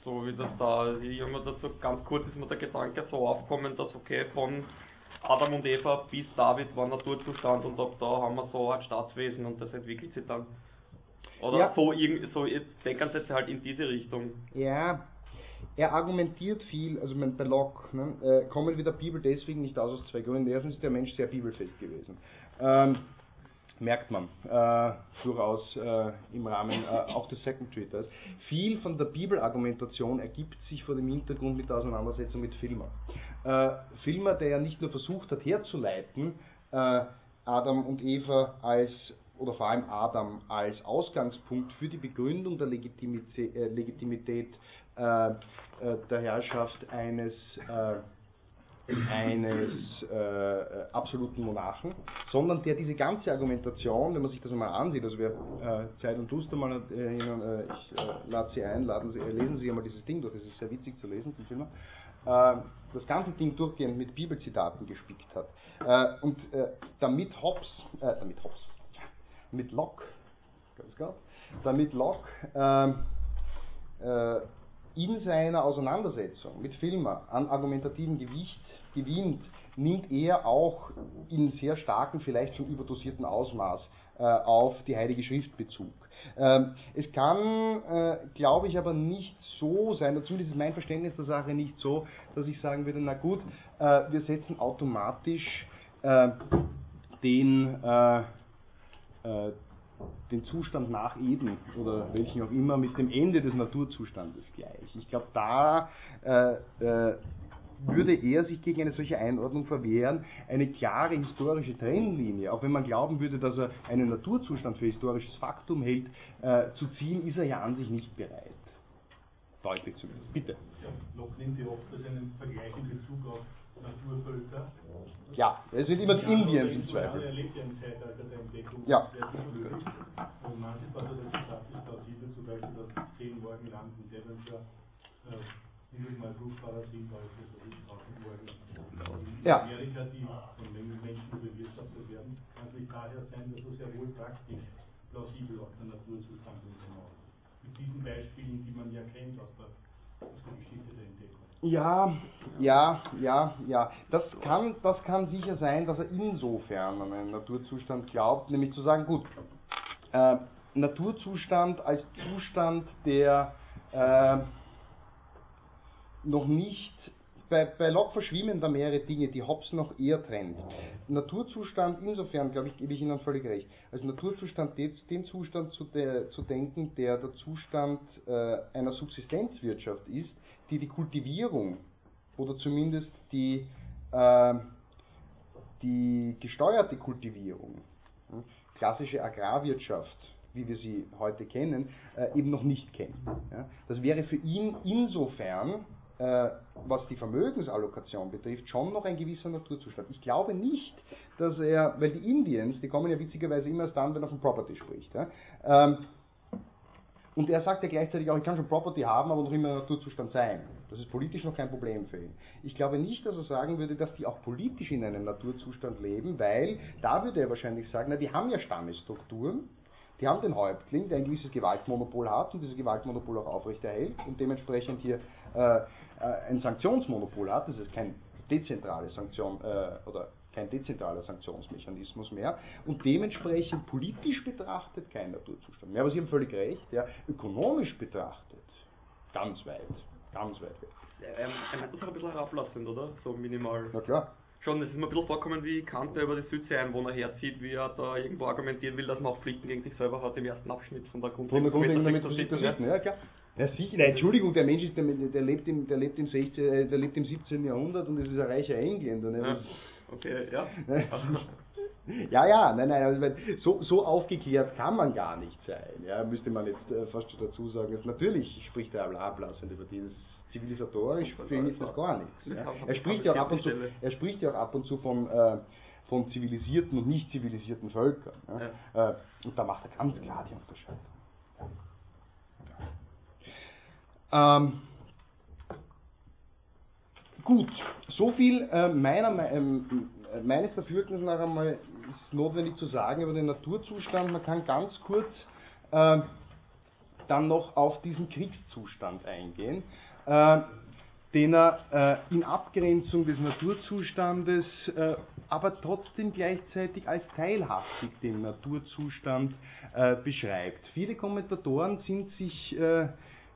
So wie das da, ich habe mir das so ganz kurz ist mir der Gedanke so aufkommen, dass okay, von Adam und Eva bis David war Naturzustand und ab da haben wir so ein Staatswesen und das entwickelt sich dann. Oder ja. so, so denken sie halt in diese Richtung. Ja, er argumentiert viel, also bei Locke, ne, äh, kommen wir der Bibel deswegen nicht aus aus zwei Gründen. Erstens ist der Mensch sehr bibelfest gewesen. Ähm, merkt man äh, durchaus äh, im Rahmen äh, auch des Second Twitters. Viel von der Bibelargumentation ergibt sich vor dem Hintergrund mit der Auseinandersetzung mit Filmer. Äh, Filmer, der ja nicht nur versucht hat herzuleiten, äh, Adam und Eva als oder vor allem Adam als Ausgangspunkt für die Begründung der Legitimität, äh, Legitimität der Herrschaft eines eines äh, absoluten Monarchen, sondern der diese ganze Argumentation, wenn man sich das einmal ansieht, also wer äh, Zeit und Lust einmal äh, äh, ich äh, lade Sie ein, laden Sie, äh, lesen Sie einmal dieses Ding durch, es ist sehr witzig zu lesen, den Film, das ganze Ding durchgehend mit Bibelzitaten gespickt hat. und damit Hobbes, damit Hobbes, mit Locke, ganz klar, damit Locke in seiner Auseinandersetzung mit Filmer an argumentativen Gewicht gewinnt, nimmt er auch in sehr starken, vielleicht schon überdosierten Ausmaß äh, auf die Heilige Schrift Bezug. Ähm, es kann, äh, glaube ich, aber nicht so sein, zumindest ist mein Verständnis der Sache nicht so, dass ich sagen würde, na gut, äh, wir setzen automatisch äh, den, äh, äh, den Zustand nach Eden oder welchen auch immer mit dem Ende des Naturzustandes gleich. Ich glaube, da würde er sich gegen eine solche Einordnung verwehren, eine klare historische Trennlinie, auch wenn man glauben würde, dass er einen Naturzustand für historisches Faktum hält, äh, zu ziehen, ist er ja an sich nicht bereit. Deutlich zumindest. Bitte. Ja, Locke nimmt ja oft einen Vergleich in Bezug auf Naturvölker. Ja, es wird immer ja, Indiens im Zweifel. Er lebt ja im Zeitalter der Entdeckung. Ja. Und manches war das statistisch plausibel, zum Beispiel, dass zehn Morgenland in Devonshire dieses Mal fruchtbarer sind als es in ja. Amerika, die von Menschen bewirtschaftet werden, kann es nicht daher sein, dass es sehr wohl praktisch. Mit diesen Beispielen, die man ja kennt aus der, aus der Geschichte der Entdeckung. Ja, ja, ja, ja. Das kann, das kann sicher sein, dass er insofern an einen Naturzustand glaubt, nämlich zu sagen, gut, äh, Naturzustand als Zustand, der äh, noch nicht, bei, bei Locke verschwimmen da mehrere Dinge, die Hobbes noch eher trennt. Naturzustand, insofern, glaube ich, gebe ich Ihnen völlig recht. Als Naturzustand den Zustand zu, der, zu denken, der der Zustand äh, einer Subsistenzwirtschaft ist, die die Kultivierung oder zumindest die, äh, die gesteuerte Kultivierung, klassische Agrarwirtschaft, wie wir sie heute kennen, äh, eben noch nicht kennt. Das wäre für ihn insofern was die Vermögensallokation betrifft, schon noch ein gewisser Naturzustand. Ich glaube nicht, dass er, weil die Indians, die kommen ja witzigerweise immer erst dann, wenn er von Property spricht. Ja? Ähm, und er sagt ja gleichzeitig auch, ich kann schon Property haben, aber noch immer Naturzustand sein. Das ist politisch noch kein Problem für ihn. Ich glaube nicht, dass er sagen würde, dass die auch politisch in einem Naturzustand leben, weil da würde er wahrscheinlich sagen, na, die haben ja Stammesstrukturen, die haben den Häuptling, der ein gewisses Gewaltmonopol hat und dieses Gewaltmonopol auch aufrechterhält und dementsprechend hier äh, äh, ein Sanktionsmonopol hat, das ist kein dezentrale Sanktion äh, oder kein dezentraler Sanktionsmechanismus mehr und dementsprechend politisch betrachtet kein Naturzustand mehr. Aber Sie haben völlig recht, ja, ökonomisch betrachtet ganz weit, ganz weit weg. Er meint das auch ein bisschen herablassend, oder? So minimal. Na klar. Schon, es ist mir ein bisschen vorkommen, wie Kant über die Südsee-Einwohner herzieht, wie er da irgendwo argumentieren will, dass man auch Pflichten gegen sich selber hat im ersten Abschnitt von der Grundlegende. Von der ja klar. Ja, sicher. Nein, Entschuldigung, der Mensch ist, der, der, lebt im, der, lebt im 16, äh, der lebt im 17. Jahrhundert und das ist ein reicher Engländer. Ne? Ja. Okay, ja. [laughs] ja, ja, nein, nein, also, so, so aufgeklärt kann man gar nicht sein. Ja, müsste man jetzt äh, fast schon dazu sagen. Dass natürlich spricht er ablassend über dieses zivilisatorisch, für ihn ist das gar nichts. Ja. Er, spricht ja auch ab und zu, er spricht ja auch ab und zu von, äh, von zivilisierten und nicht zivilisierten Völkern. Ja. Äh, und da macht er ganz klar die Unterscheidung. Ähm, gut, so viel äh, meiner, äh, meines Dafürhaltens nach einmal ist notwendig zu sagen über den Naturzustand. Man kann ganz kurz äh, dann noch auf diesen Kriegszustand eingehen, den er äh, in Abgrenzung des Naturzustandes, äh, aber trotzdem gleichzeitig als teilhaftig den Naturzustand beschreibt. Viele Kommentatoren sind sich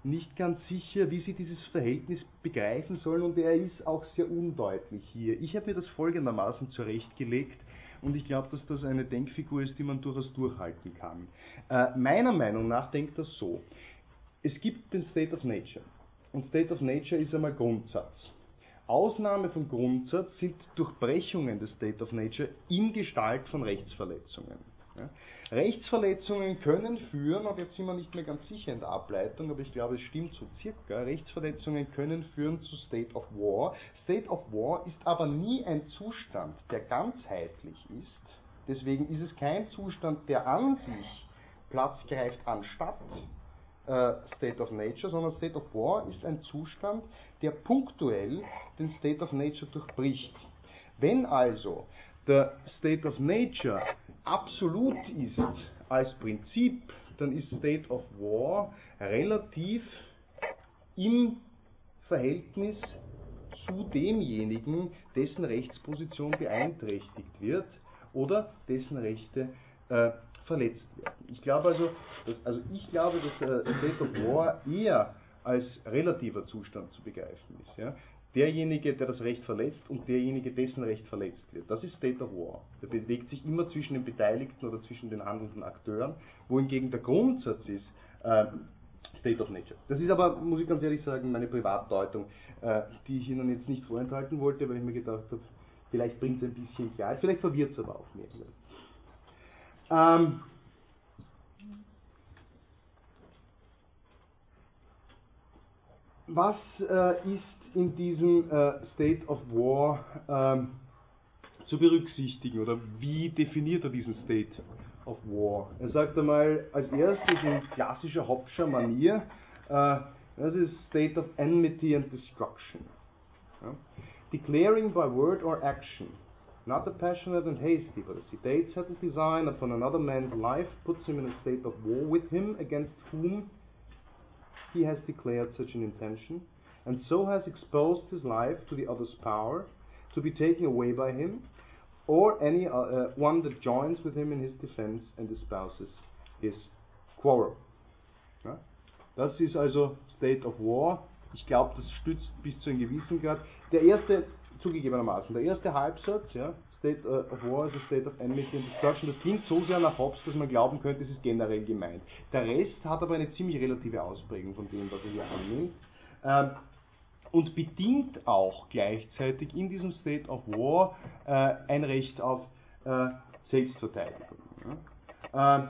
nicht ganz sicher, wie sie dieses Verhältnis begreifen sollen und er ist auch sehr undeutlich hier. Ich habe mir das folgendermaßen zurechtgelegt und ich glaube, dass das eine Denkfigur ist, die man durchaus durchhalten kann. Äh, meiner Meinung nach denkt das so. Es gibt den State of Nature und State of Nature ist einmal Grundsatz. Ausnahme von Grundsatz sind Durchbrechungen des State of Nature in Gestalt von Rechtsverletzungen. Ja. Rechtsverletzungen können führen, und jetzt sind wir nicht mehr ganz sicher in der Ableitung, aber ich glaube, es stimmt so circa, Rechtsverletzungen können führen zu State of War. State of War ist aber nie ein Zustand, der ganzheitlich ist. Deswegen ist es kein Zustand, der an sich Platz greift anstatt State of Nature, sondern State of War ist ein Zustand, der punktuell den State of Nature durchbricht. Wenn also der State of Nature absolut ist als Prinzip, dann ist State of War relativ im Verhältnis zu demjenigen, dessen Rechtsposition beeinträchtigt wird oder dessen Rechte äh, verletzt werden. Ich glaube also, dass, also ich glaube, dass äh, State of War eher als relativer Zustand zu begreifen ist. Ja? Derjenige, der das Recht verletzt und derjenige, dessen Recht verletzt wird. Das ist State of War. Der bewegt sich immer zwischen den Beteiligten oder zwischen den handelnden Akteuren, wohingegen der Grundsatz ist, äh, State of Nature. Das ist aber, muss ich ganz ehrlich sagen, meine Privatdeutung, äh, die ich Ihnen jetzt nicht vorenthalten wollte, weil ich mir gedacht habe, vielleicht bringt es ein bisschen Klarheit, vielleicht verwirrt es aber auch mehr. Ähm, was äh, ist in diesem äh, State of War ähm, zu berücksichtigen oder wie definiert er diesen State of War? Er sagt einmal als erstes in klassischer Hobbescher Manier, äh, das ist State of Enmity and Destruction. Ja? Declaring by word or action, not a passionate and hasty, but a sedate, settled design upon another man's life puts him in a state of war with him against whom he has declared such an intention, and so has exposed his life to the other's power, to be taken away by him, or any uh, one that joins with him in his defense and espouses his quarrel. Ja? Das ist also State of War. Ich glaube, das stützt bis zu einem gewissen Grad. Der erste, zugegebenermaßen, der erste Halbsatz, ja, State uh, of War is a state of enmity and destruction, das klingt so sehr nach Hobbes, dass man glauben könnte, es ist generell gemeint. Der Rest hat aber eine ziemlich relative Ausprägung von dem, was er hier annimmt. Ähm, und bedingt auch gleichzeitig in diesem State of War äh, ein Recht auf äh, Selbstverteidigung. Ja? Äh,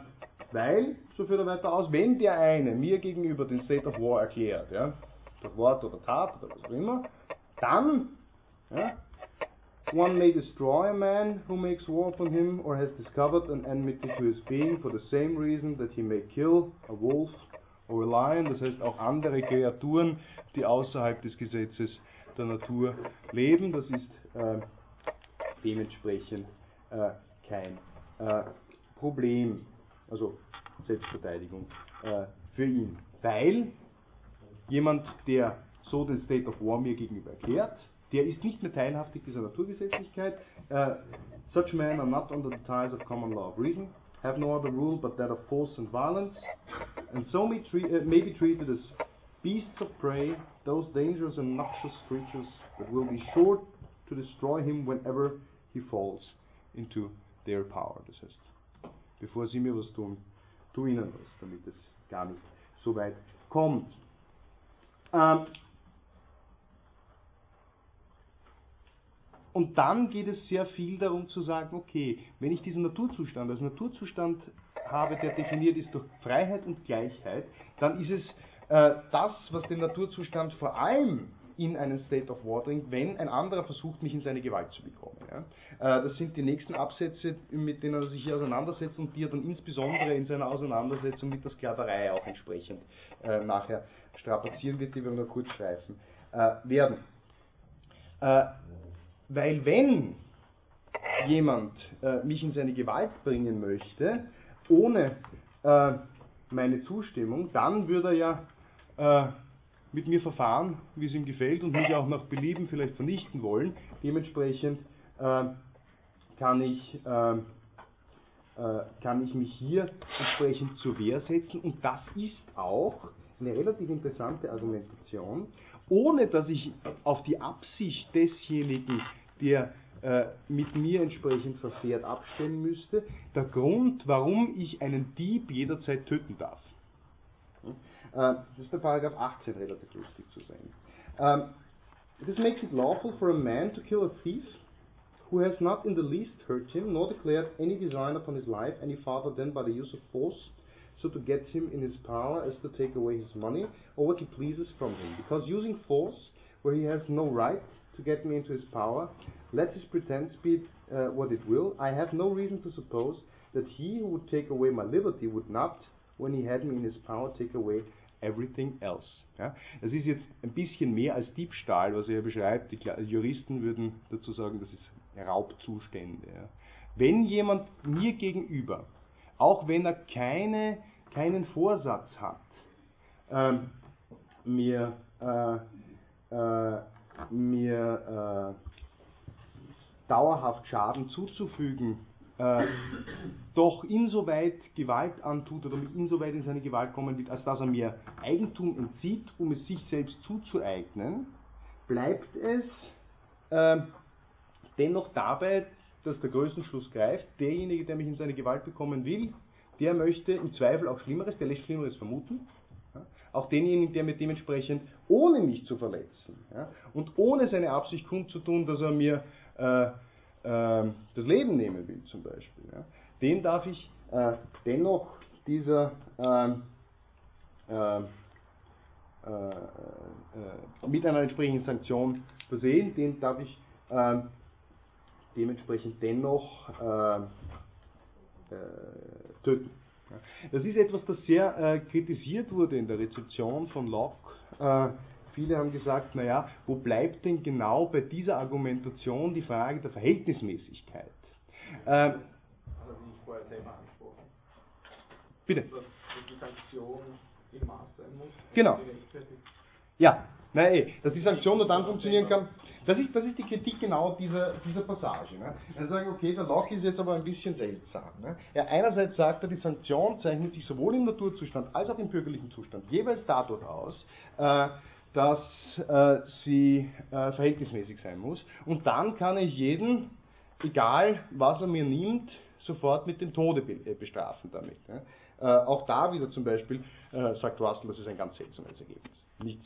weil, so führt er weiter aus, wenn der eine mir gegenüber den State of War erklärt, ja, durch Wort oder Tat oder was auch immer, dann ja, one may destroy a man who makes war upon him or has discovered an enmity to his being for the same reason that he may kill a wolf or a lion, das heißt auch andere Kreaturen, die außerhalb des Gesetzes der Natur leben. Das ist äh, dementsprechend äh, kein äh, Problem, also Selbstverteidigung äh, für ihn. Weil jemand, der so den State of War mir gegenüber erklärt, der ist nicht mehr teilhaftig dieser Naturgesetzlichkeit. Uh, such men are not under the ties of common law of reason, have no other rule but that of force and violence, and so may, treat, uh, may be treated as beasts of prey, those dangerous and noxious creatures that will be sure to destroy him whenever he falls into their power. Das heißt, bevor sie mir was tun, tu ihnen was, damit es gar nicht so weit kommt. Ähm, und dann geht es sehr viel darum zu sagen, okay, wenn ich diesen Naturzustand als Naturzustand habe, der definiert ist durch Freiheit und Gleichheit, dann ist es äh, das, was den Naturzustand vor allem in einen State of War bringt, wenn ein anderer versucht, mich in seine Gewalt zu bekommen. Ja. Äh, das sind die nächsten Absätze, mit denen er sich hier auseinandersetzt und die er dann insbesondere in seiner Auseinandersetzung mit der Sklaverei auch entsprechend äh, nachher strapazieren wird, die wir nur kurz streifen äh, werden. Äh, weil wenn jemand äh, mich in seine Gewalt bringen möchte, ohne meine Zustimmung, dann würde er ja äh, mit mir verfahren, wie es ihm gefällt und mich auch nach Belieben vielleicht vernichten wollen. Dementsprechend äh, kann, ich, äh, äh, kann ich mich hier entsprechend zur Wehr setzen und das ist auch eine relativ interessante Argumentation, ohne dass ich auf die Absicht desjenigen, der äh, mit mir entsprechend verfährt, abstellen müsste, der Grund, warum ich einen Dieb jederzeit töten darf. Uh, das ist bei Paragraph 18 relativ lustig zu sehen. Um, this makes it lawful for a man to kill a thief who has not in the least hurt him, nor declared any design upon his life any farther than by the use of force, so to get him in his power as to take away his money or what he pleases from him. Because using force where he has no right to get me into his power, let his pretense be uh, what it will, I have no reason to suppose that he who would take away my liberty would not, when he had me in his power, take away everything else. Ja, das ist jetzt ein bisschen mehr als Diebstahl, was er beschreibt. Die Juristen würden dazu sagen, das ist Raubzustände. Ja. Wenn jemand mir gegenüber, auch wenn er keine, keinen Vorsatz hat, ähm, mir äh, äh, mir äh, dauerhaft Schaden zuzufügen, äh, doch insoweit Gewalt antut oder mich insoweit in seine Gewalt kommen wird, als dass er mir Eigentum entzieht, um es sich selbst zuzueignen, bleibt es äh, dennoch dabei, dass der Größenschluss greift. Derjenige, der mich in seine Gewalt bekommen will, der möchte im Zweifel auch Schlimmeres, der lässt Schlimmeres vermuten. Ja, auch denjenigen, der mir dementsprechend, ohne mich zu verletzen ja, und ohne seine Absicht kundzutun, dass er mir äh, äh, das Leben nehmen will, zum Beispiel, ja, den darf ich äh, dennoch dieser ähm, äh, äh, äh, mit einer entsprechenden Sanktion versehen, den darf ich ähm, dementsprechend dennoch töten. Das ist etwas, das sehr äh, kritisiert wurde in der Rezeption von Locke. Äh, viele haben gesagt, naja, wo bleibt denn genau bei dieser Argumentation die Frage der Verhältnismäßigkeit? Ähm, also wie ich vorher selber angesprochen. Bitte. Dass die Sanktion im Maß sein muss. Genau. Ja, nein, dass die Sanktion nur dann funktionieren kann, das ist, das ist die Kritik genau dieser, dieser Passage. Ne? Er sagt, okay, der Loch ist jetzt aber ein bisschen seltsam. Ne? Er einerseits sagt er, die Sanktion zeichnet sich sowohl im Naturzustand als auch im bürgerlichen Zustand jeweils dadurch aus, äh, dass äh, sie äh, verhältnismäßig sein muss. Und dann kann ich jeden, egal was er mir nimmt, sofort mit dem Tode be äh, bestrafen damit. Ne? Äh, auch da wieder zum Beispiel äh, sagt Russell, das ist ein ganz seltsames Ergebnis. Nicht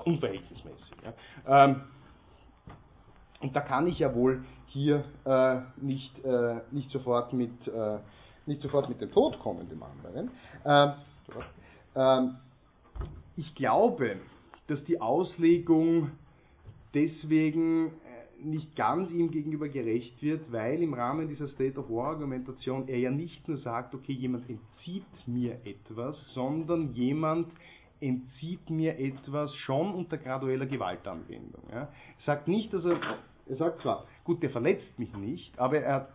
unverhältnismäßig. Ja? Ähm, und da kann ich ja wohl hier äh, nicht, äh, nicht, sofort mit, äh, nicht sofort mit dem Tod kommen, dem anderen. Ähm, ähm, ich glaube, dass die Auslegung deswegen äh, nicht ganz ihm gegenüber gerecht wird, weil im Rahmen dieser State of War Argumentation er ja nicht nur sagt, okay, jemand entzieht mir etwas, sondern jemand entzieht mir etwas schon unter gradueller Gewaltanwendung. Ja. Er sagt nicht, dass er er sagt zwar, gut, der verletzt mich nicht, aber er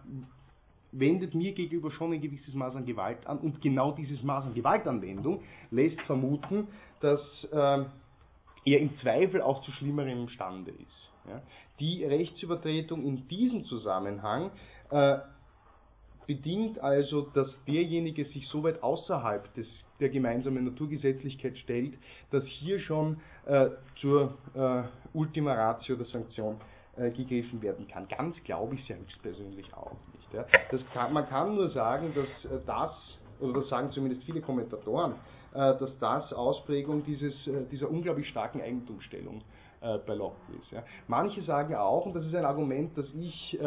wendet mir gegenüber schon ein gewisses Maß an Gewalt an und genau dieses Maß an Gewaltanwendung lässt vermuten, dass äh, er im Zweifel auch zu Schlimmerem imstande ist. Ja. Die Rechtsübertretung in diesem Zusammenhang äh, bedingt also, dass derjenige sich so weit außerhalb des, der gemeinsamen Naturgesetzlichkeit stellt, dass hier schon äh, zur äh, Ultima Ratio der Sanktion äh, gegriffen werden kann. Ganz glaube ich es ja höchstpersönlich auch nicht. Ja. Das kann, man kann nur sagen, dass äh, das, oder das sagen zumindest viele Kommentatoren, äh, dass das Ausprägung dieses, äh, dieser unglaublich starken Eigentumsstellung bei Locke ist. Ja. Manche sagen auch, und das ist ein Argument, das ich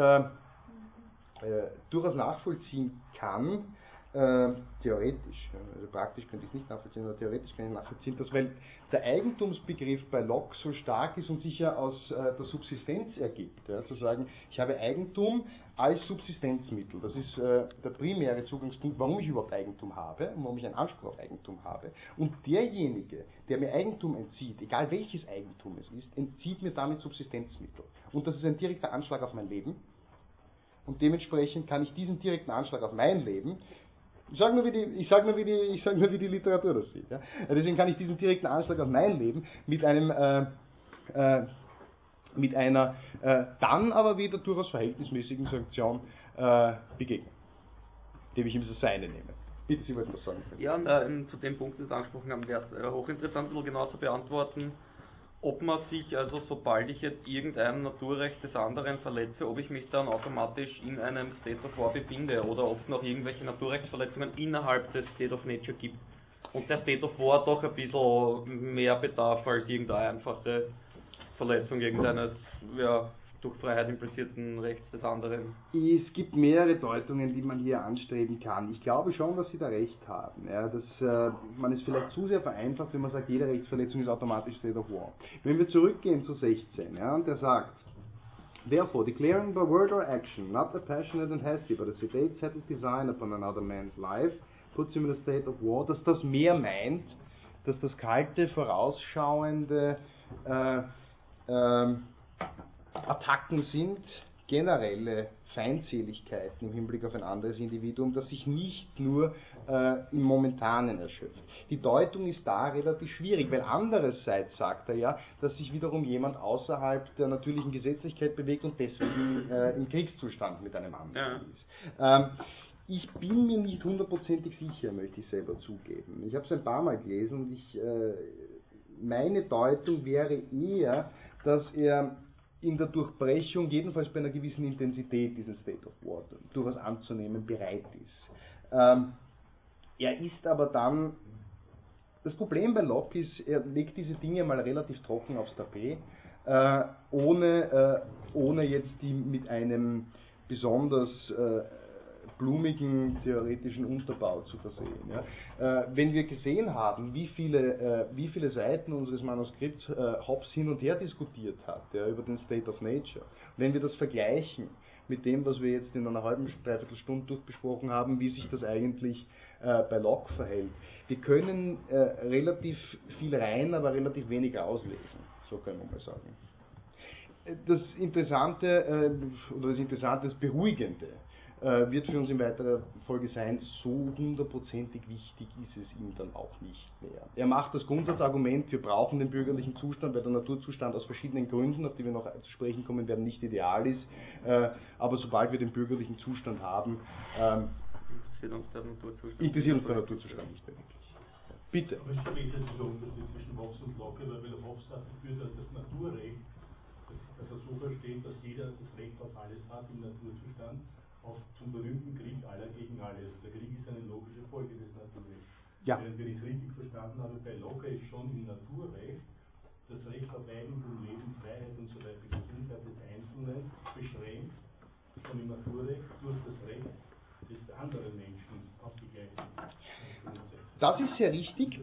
äh, durchaus nachvollziehen kann, äh, theoretisch, also praktisch könnte ich es nicht nachvollziehen, aber theoretisch kann ich nachvollziehen, dass weil der Eigentumsbegriff bei Locke so stark ist und sich ja aus äh, der Subsistenz ergibt, ja, zu sagen, ich habe Eigentum als Subsistenzmittel, das ist äh, der primäre Zugangspunkt, warum ich überhaupt Eigentum habe und warum ich einen Anspruch auf Eigentum habe. Und derjenige, der mir Eigentum entzieht, egal welches Eigentum es ist, entzieht mir damit Subsistenzmittel. Und das ist ein direkter Anschlag auf mein Leben. Und dementsprechend kann ich diesen direkten Anschlag auf mein Leben ich sage nur, wie die, sag nur, sag nur, wie die Literatur das sieht. Ja. Deswegen kann ich diesen direkten Anschlag auf mein Leben mit einem, äh, äh, mit einer äh, dann aber wieder durchaus verhältnismäßigen Sanktion äh, begegnen, dem ich ihm das Seine nehme. Bitte, Sie wollten was sagen. Ja, und, äh, zu dem Punkt, den Sie angesprochen haben, wäre es äh, hochinteressant, nur genau zu beantworten, ob man sich, also sobald ich jetzt irgendein Naturrecht des anderen verletze, ob ich mich dann automatisch in einem State of War befinde oder ob es noch irgendwelche Naturrechtsverletzungen innerhalb des State of Nature gibt. Und der State of War doch ein bisschen mehr bedarf als irgendeine einfache Verletzung irgendeines ja, durch Freiheit implizierten Rechts des anderen. Es gibt mehrere Deutungen, die man hier anstreben kann. Ich glaube schon, dass Sie da recht haben. Ja, dass äh, man es vielleicht zu sehr vereinfacht, wenn man sagt, jede Rechtsverletzung ist automatisch State of War. Wenn wir zurückgehen zu 16, ja, und der sagt, Therefore, declaring by word or action, not a passionate and hasty, but a sedate, settled design upon another man's life, puts him in a state of war, dass das mehr meint, dass das kalte, vorausschauende, äh, ähm, Attacken sind generelle Feindseligkeiten im Hinblick auf ein anderes Individuum, das sich nicht nur äh, im Momentanen erschöpft. Die Deutung ist da relativ schwierig, weil andererseits sagt er ja, dass sich wiederum jemand außerhalb der natürlichen Gesetzlichkeit bewegt und deswegen äh, im Kriegszustand mit einem anderen Ja. ist. Ähm, ich bin mir nicht hundertprozentig sicher, möchte ich selber zugeben. Ich habe es ein paar Mal gelesen und ich, äh, meine Deutung wäre eher, dass er in der Durchbrechung, jedenfalls bei einer gewissen Intensität diesen State of War durchaus anzunehmen bereit ist. Ähm, er ist aber dann, das Problem bei Locke ist, er legt diese Dinge mal relativ trocken aufs Tapet, äh, ohne, äh, ohne jetzt die mit einem besonders äh, blumigen theoretischen Unterbau zu versehen. Ja. Äh, wenn wir gesehen haben, wie viele, äh, wie viele Seiten unseres Manuskripts äh, Hobbes hin und her diskutiert hat, ja, über den State of Nature, wenn wir das vergleichen mit dem, was wir jetzt in einer halben, dreiviertel Stunde durchbesprochen haben, wie sich das eigentlich äh, bei Locke verhält. Wir können äh, relativ viel rein, aber relativ wenig auslesen, so können wir mal sagen. Das Interessante, äh, oder das Interessante, das Beruhigende, äh, wird für uns in weiterer Folge sein, so hundertprozentig wichtig ist es ihm dann auch nicht mehr. Er macht das Grundsatzargument, wir brauchen den bürgerlichen Zustand, weil der Naturzustand aus verschiedenen Gründen, auf die wir noch zu sprechen kommen werden, nicht ideal ist. Äh, aber sobald wir den bürgerlichen Zustand haben, ähm, Interessiert uns der Naturzustand. interessiert uns der Naturzustand nicht mehr wirklich. Bitte. Aber besteht jetzt dieser Unterschied zwischen Hobbes und Locke, weil weil Hobbes dafür, dass das Naturrecht, dass, dass er so versteht, dass jeder das Recht auf alles hat im Naturzustand, auch zum berühmten Krieg aller gegen alle. Also der Krieg ist eine logische Folge des Naturrechts. Ja. Wenn ich es richtig verstanden habe, bei Locke ist schon im Naturrecht das Recht auf Eigentum, Leben, Freiheit und so weiter, Gesundheit des Einzelnen beschränkt, schon im Naturrecht durch das Recht des anderen Menschen auf die gleichen Grundsätze. Das ist sehr richtig.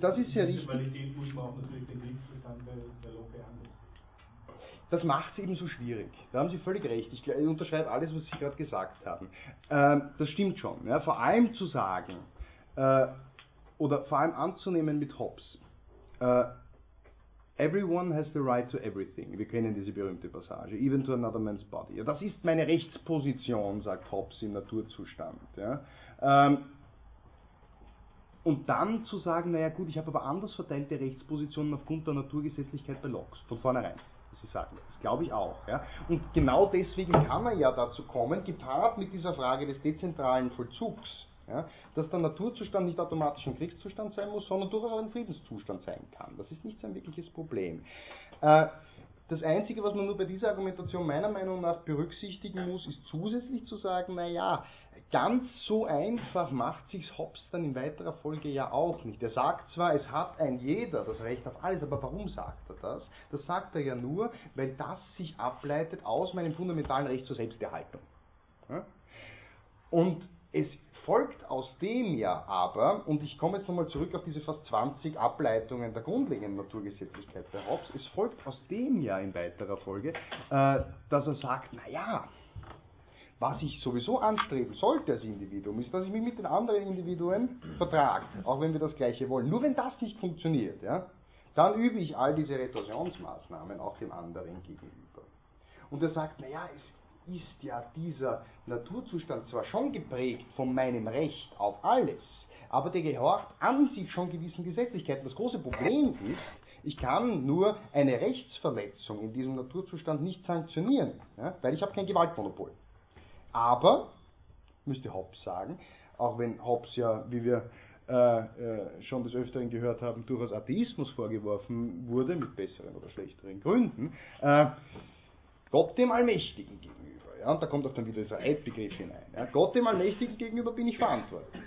Das ist sehr richtig. Qualität muss man auch natürlich den Kriegszustand bei, bei Locke anders sehen. Das macht es eben so schwierig. Da haben Sie völlig recht. Ich, unterschreibe alles, was Sie gerade gesagt haben. Ähm, das stimmt schon. Ja. Vor allem zu sagen, äh, oder vor allem anzunehmen mit Hobbes, äh, Everyone has the right to everything. Wir kennen diese berühmte Passage. Even to another man's body. Ja, das ist meine Rechtsposition, sagt Hobbes im Naturzustand. Ja. Ähm, und dann zu sagen, naja gut, ich habe aber anders verteilte Rechtspositionen aufgrund der Naturgesetzlichkeit bei Locke, von vornherein. Sie sagen, das glaube ich auch. Ja. Und genau deswegen kann er ja dazu kommen, gepaart mit dieser Frage des dezentralen Vollzugs, ja, dass der Naturzustand nicht automatisch ein Kriegszustand sein muss, sondern durchaus ein Friedenszustand sein kann. Das ist nicht sein wirkliches Problem. Äh, das Einzige, was man nur bei dieser Argumentation meiner Meinung nach berücksichtigen muss, ist zusätzlich zu sagen, naja, ganz so einfach macht sich's Hobbes dann in weiterer Folge ja auch nicht. Er sagt zwar, es hat ein jeder das Recht auf alles, aber warum sagt er das? Das sagt er ja nur, weil das sich ableitet aus meinem fundamentalen Recht zur Selbsterhaltung. Und es folgt aus dem ja aber, und ich komme jetzt nochmal zurück auf diese fast 20 Ableitungen der grundlegenden Naturgesetzlichkeit bei Hobbes, es folgt aus dem ja in weiterer Folge, äh, dass er sagt, naja, was ich sowieso anstreben sollte als Individuum, ist, dass ich mich mit den anderen Individuen vertrage, auch wenn wir das Gleiche wollen. Nur wenn das nicht funktioniert, ja, dann übe ich all diese Retorsionsmaßnahmen auch dem anderen gegenüber. Und er sagt, naja, es ist ja dieser Naturzustand zwar schon geprägt von meinem Recht auf alles, aber der gehorcht an sich schon gewissen Gesetzlichkeiten. Das große Problem ist, ich kann nur eine Rechtsverletzung in diesem Naturzustand nicht sanktionieren, ja, weil ich habe kein Gewaltmonopol. Aber, müsste Hobbes sagen, auch wenn Hobbes ja, wie wir äh, äh, schon des Öfteren gehört haben, durchaus Atheismus vorgeworfen wurde, mit besseren oder schlechteren Gründen, äh, Gott dem Allmächtigen gegenüber. Ja, und da kommt auch dann wieder dieser Eidbegriff hinein. Ja, Gott dem Allmächtigen gegenüber bin ich verantwortlich.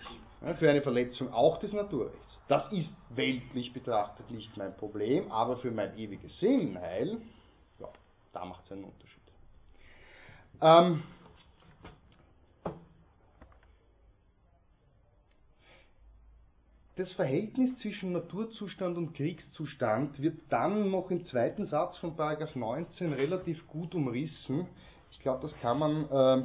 Ja, für eine Verletzung auch des Naturrechts. Das ist weltlich betrachtet nicht mein Problem, aber für mein ewiges Seelenheil, ja, da macht es einen Unterschied. Ähm, das Verhältnis zwischen Naturzustand und Kriegszustand wird dann noch im zweiten Satz von Paragraph 19 relativ gut umrissen. Ich glaube, das kann man, äh,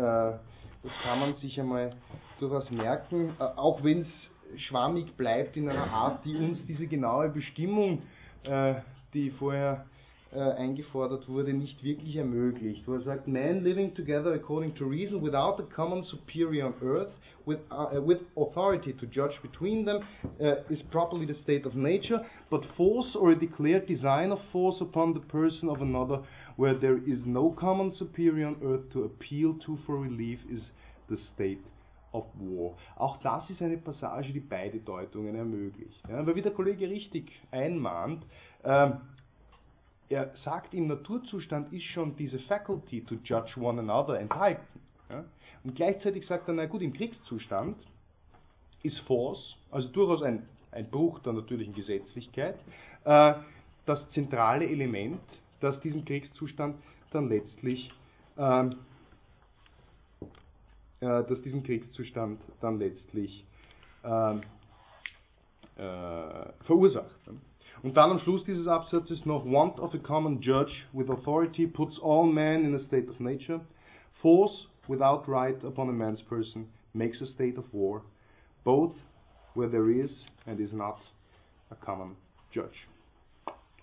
äh, das kann man sich einmal durchaus merken, äh, auch wenn es schwammig bleibt in einer Art, die uns diese genaue Bestimmung, äh, die vorher äh, eingefordert wurde, nicht wirklich ermöglicht, wo er sagt, Man living together according to reason without a common superior on earth, with, uh, with authority to judge between them, uh, is properly the state of nature, but force or a declared design of force upon the person of another, where there is no common superior on earth to appeal to for relief, is the state of war. Auch das ist eine Passage, die beide Deutungen ermöglicht. Ja, weil wie der Kollege richtig einmahnt, ähm, er sagt, im Naturzustand ist schon diese Faculty to judge one another enthalten. Ja? Und gleichzeitig sagt er, na gut, im Kriegszustand ist Force, also durchaus ein, ein Bruch der natürlichen Gesetzlichkeit, äh, das zentrale Element, das diesen Kriegszustand dann letztlich ähm, äh, das diesen Kriegszustand dann letztlich ähm, äh, verursacht. Und dann am Schluss dieses Absatzes noch Want of a common judge with authority puts all men in a state of nature. Force without right upon a man's person makes a state of war, both where there is and is not a common judge.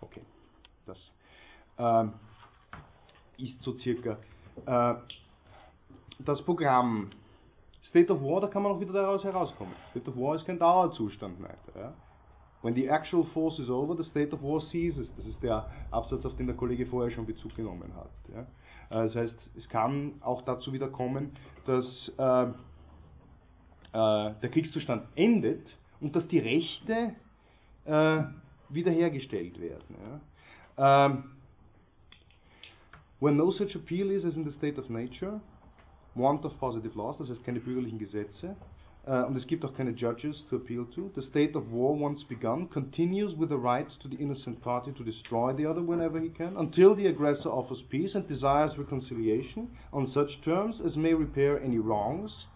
Okay, das ähm, ist so circa äh, das Programm. State of War, da kann man auch wieder daraus herauskommen. State of War ist kein Dauerzustand weiter. Ja? When the actual force is over, the state of war ceases. Das ist der Absatz, auf den der Kollege vorher schon Bezug genommen hat. Ja? Äh, das heißt, es kann auch dazu wieder kommen, dass äh, äh, der Kriegszustand endet und dass die Rechte äh, wiederhergestellt werden. Ja? Ähm, when no such appeal is as in the state of nature, want of positive laws, das heißt keine bürgerlichen Gesetze, und es gibt auch keine judges to appeal to. The state of war once begun continues with the right to the innocent party to destroy the other whenever he can, until the aggressor offers peace and desires reconciliation on such terms as may repair any wrongs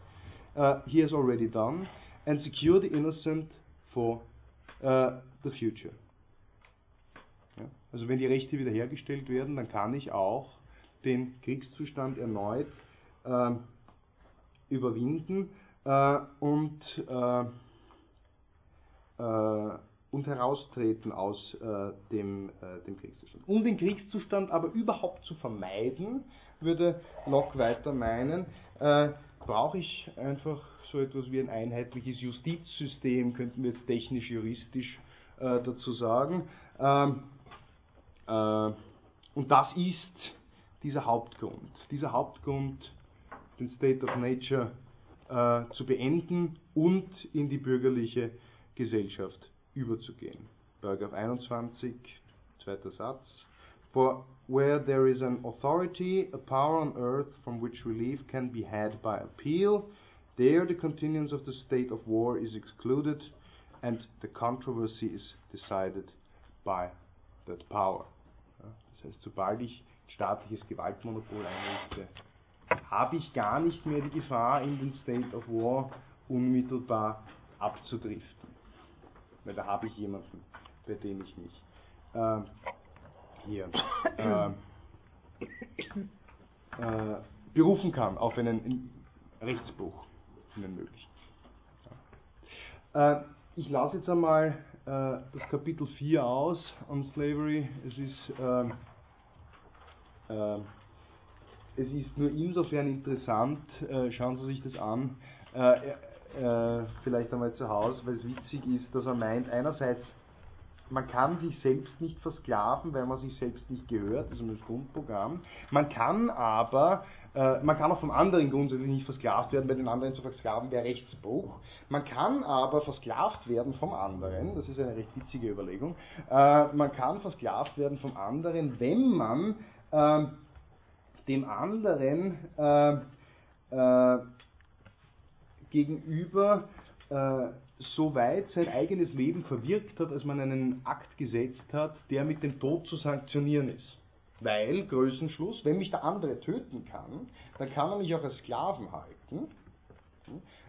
uh, he has already done and secure the innocent for uh, the future. Ja? Also wenn die Rechte wiederhergestellt werden, dann kann ich auch den Kriegszustand erneut ähm, überwinden äh, und, äh, äh, und heraustreten aus äh, dem, äh, dem Kriegszustand. Um den Kriegszustand aber überhaupt zu vermeiden, würde Locke weiter meinen, brauche ich einfach so etwas wie ein einheitliches Justizsystem, könnten wir jetzt technisch-juristisch dazu sagen. Ähm, und das ist dieser Hauptgrund. Dieser Hauptgrund, den State of Nature äh, zu beenden und in die bürgerliche Gesellschaft überzugehen. Paragraph 21, zweiter Satz. For where there is an authority, a power on earth from which relief can be had by appeal, there the continuance of the state of war is excluded and the controversy is decided by that power. Das heißt, sobald ich staatliches Gewaltmonopol einrichte, habe ich gar nicht mehr die Gefahr, in den State of War unmittelbar abzudriften. Weil da habe ich jemanden, bei dem ich mich äh, hier äh, äh, berufen kann auf einen Rechtsbruch, einen möglichen. Ja. Äh, ich lasse jetzt einmal äh, das Kapitel 4 aus on Slavery. Es ist ähm, äh, es ist nur insofern interessant, äh, schauen Sie sich das an, äh, äh, vielleicht einmal zu Hause, weil es witzig ist, dass er meint, einerseits, man kann sich selbst nicht versklaven, weil man sich selbst nicht gehört, das ist das Grundprogramm. Man kann aber, man kann auch vom anderen grundsätzlich nicht versklavt werden, weil den anderen zu versklaven wäre Rechtsbruch. Man kann aber versklavt werden vom anderen, das ist eine recht witzige Überlegung, man kann versklavt werden vom anderen, wenn man ähm, dem anderen äh, äh, gegenüber äh, so weit sein eigenes Leben verwirkt hat, als man einen Akt gesetzt hat, der mit dem Tod zu sanktionieren ist. Weil, Größenschluss, wenn mich der andere töten kann, dann kann er mich auch als Sklaven halten,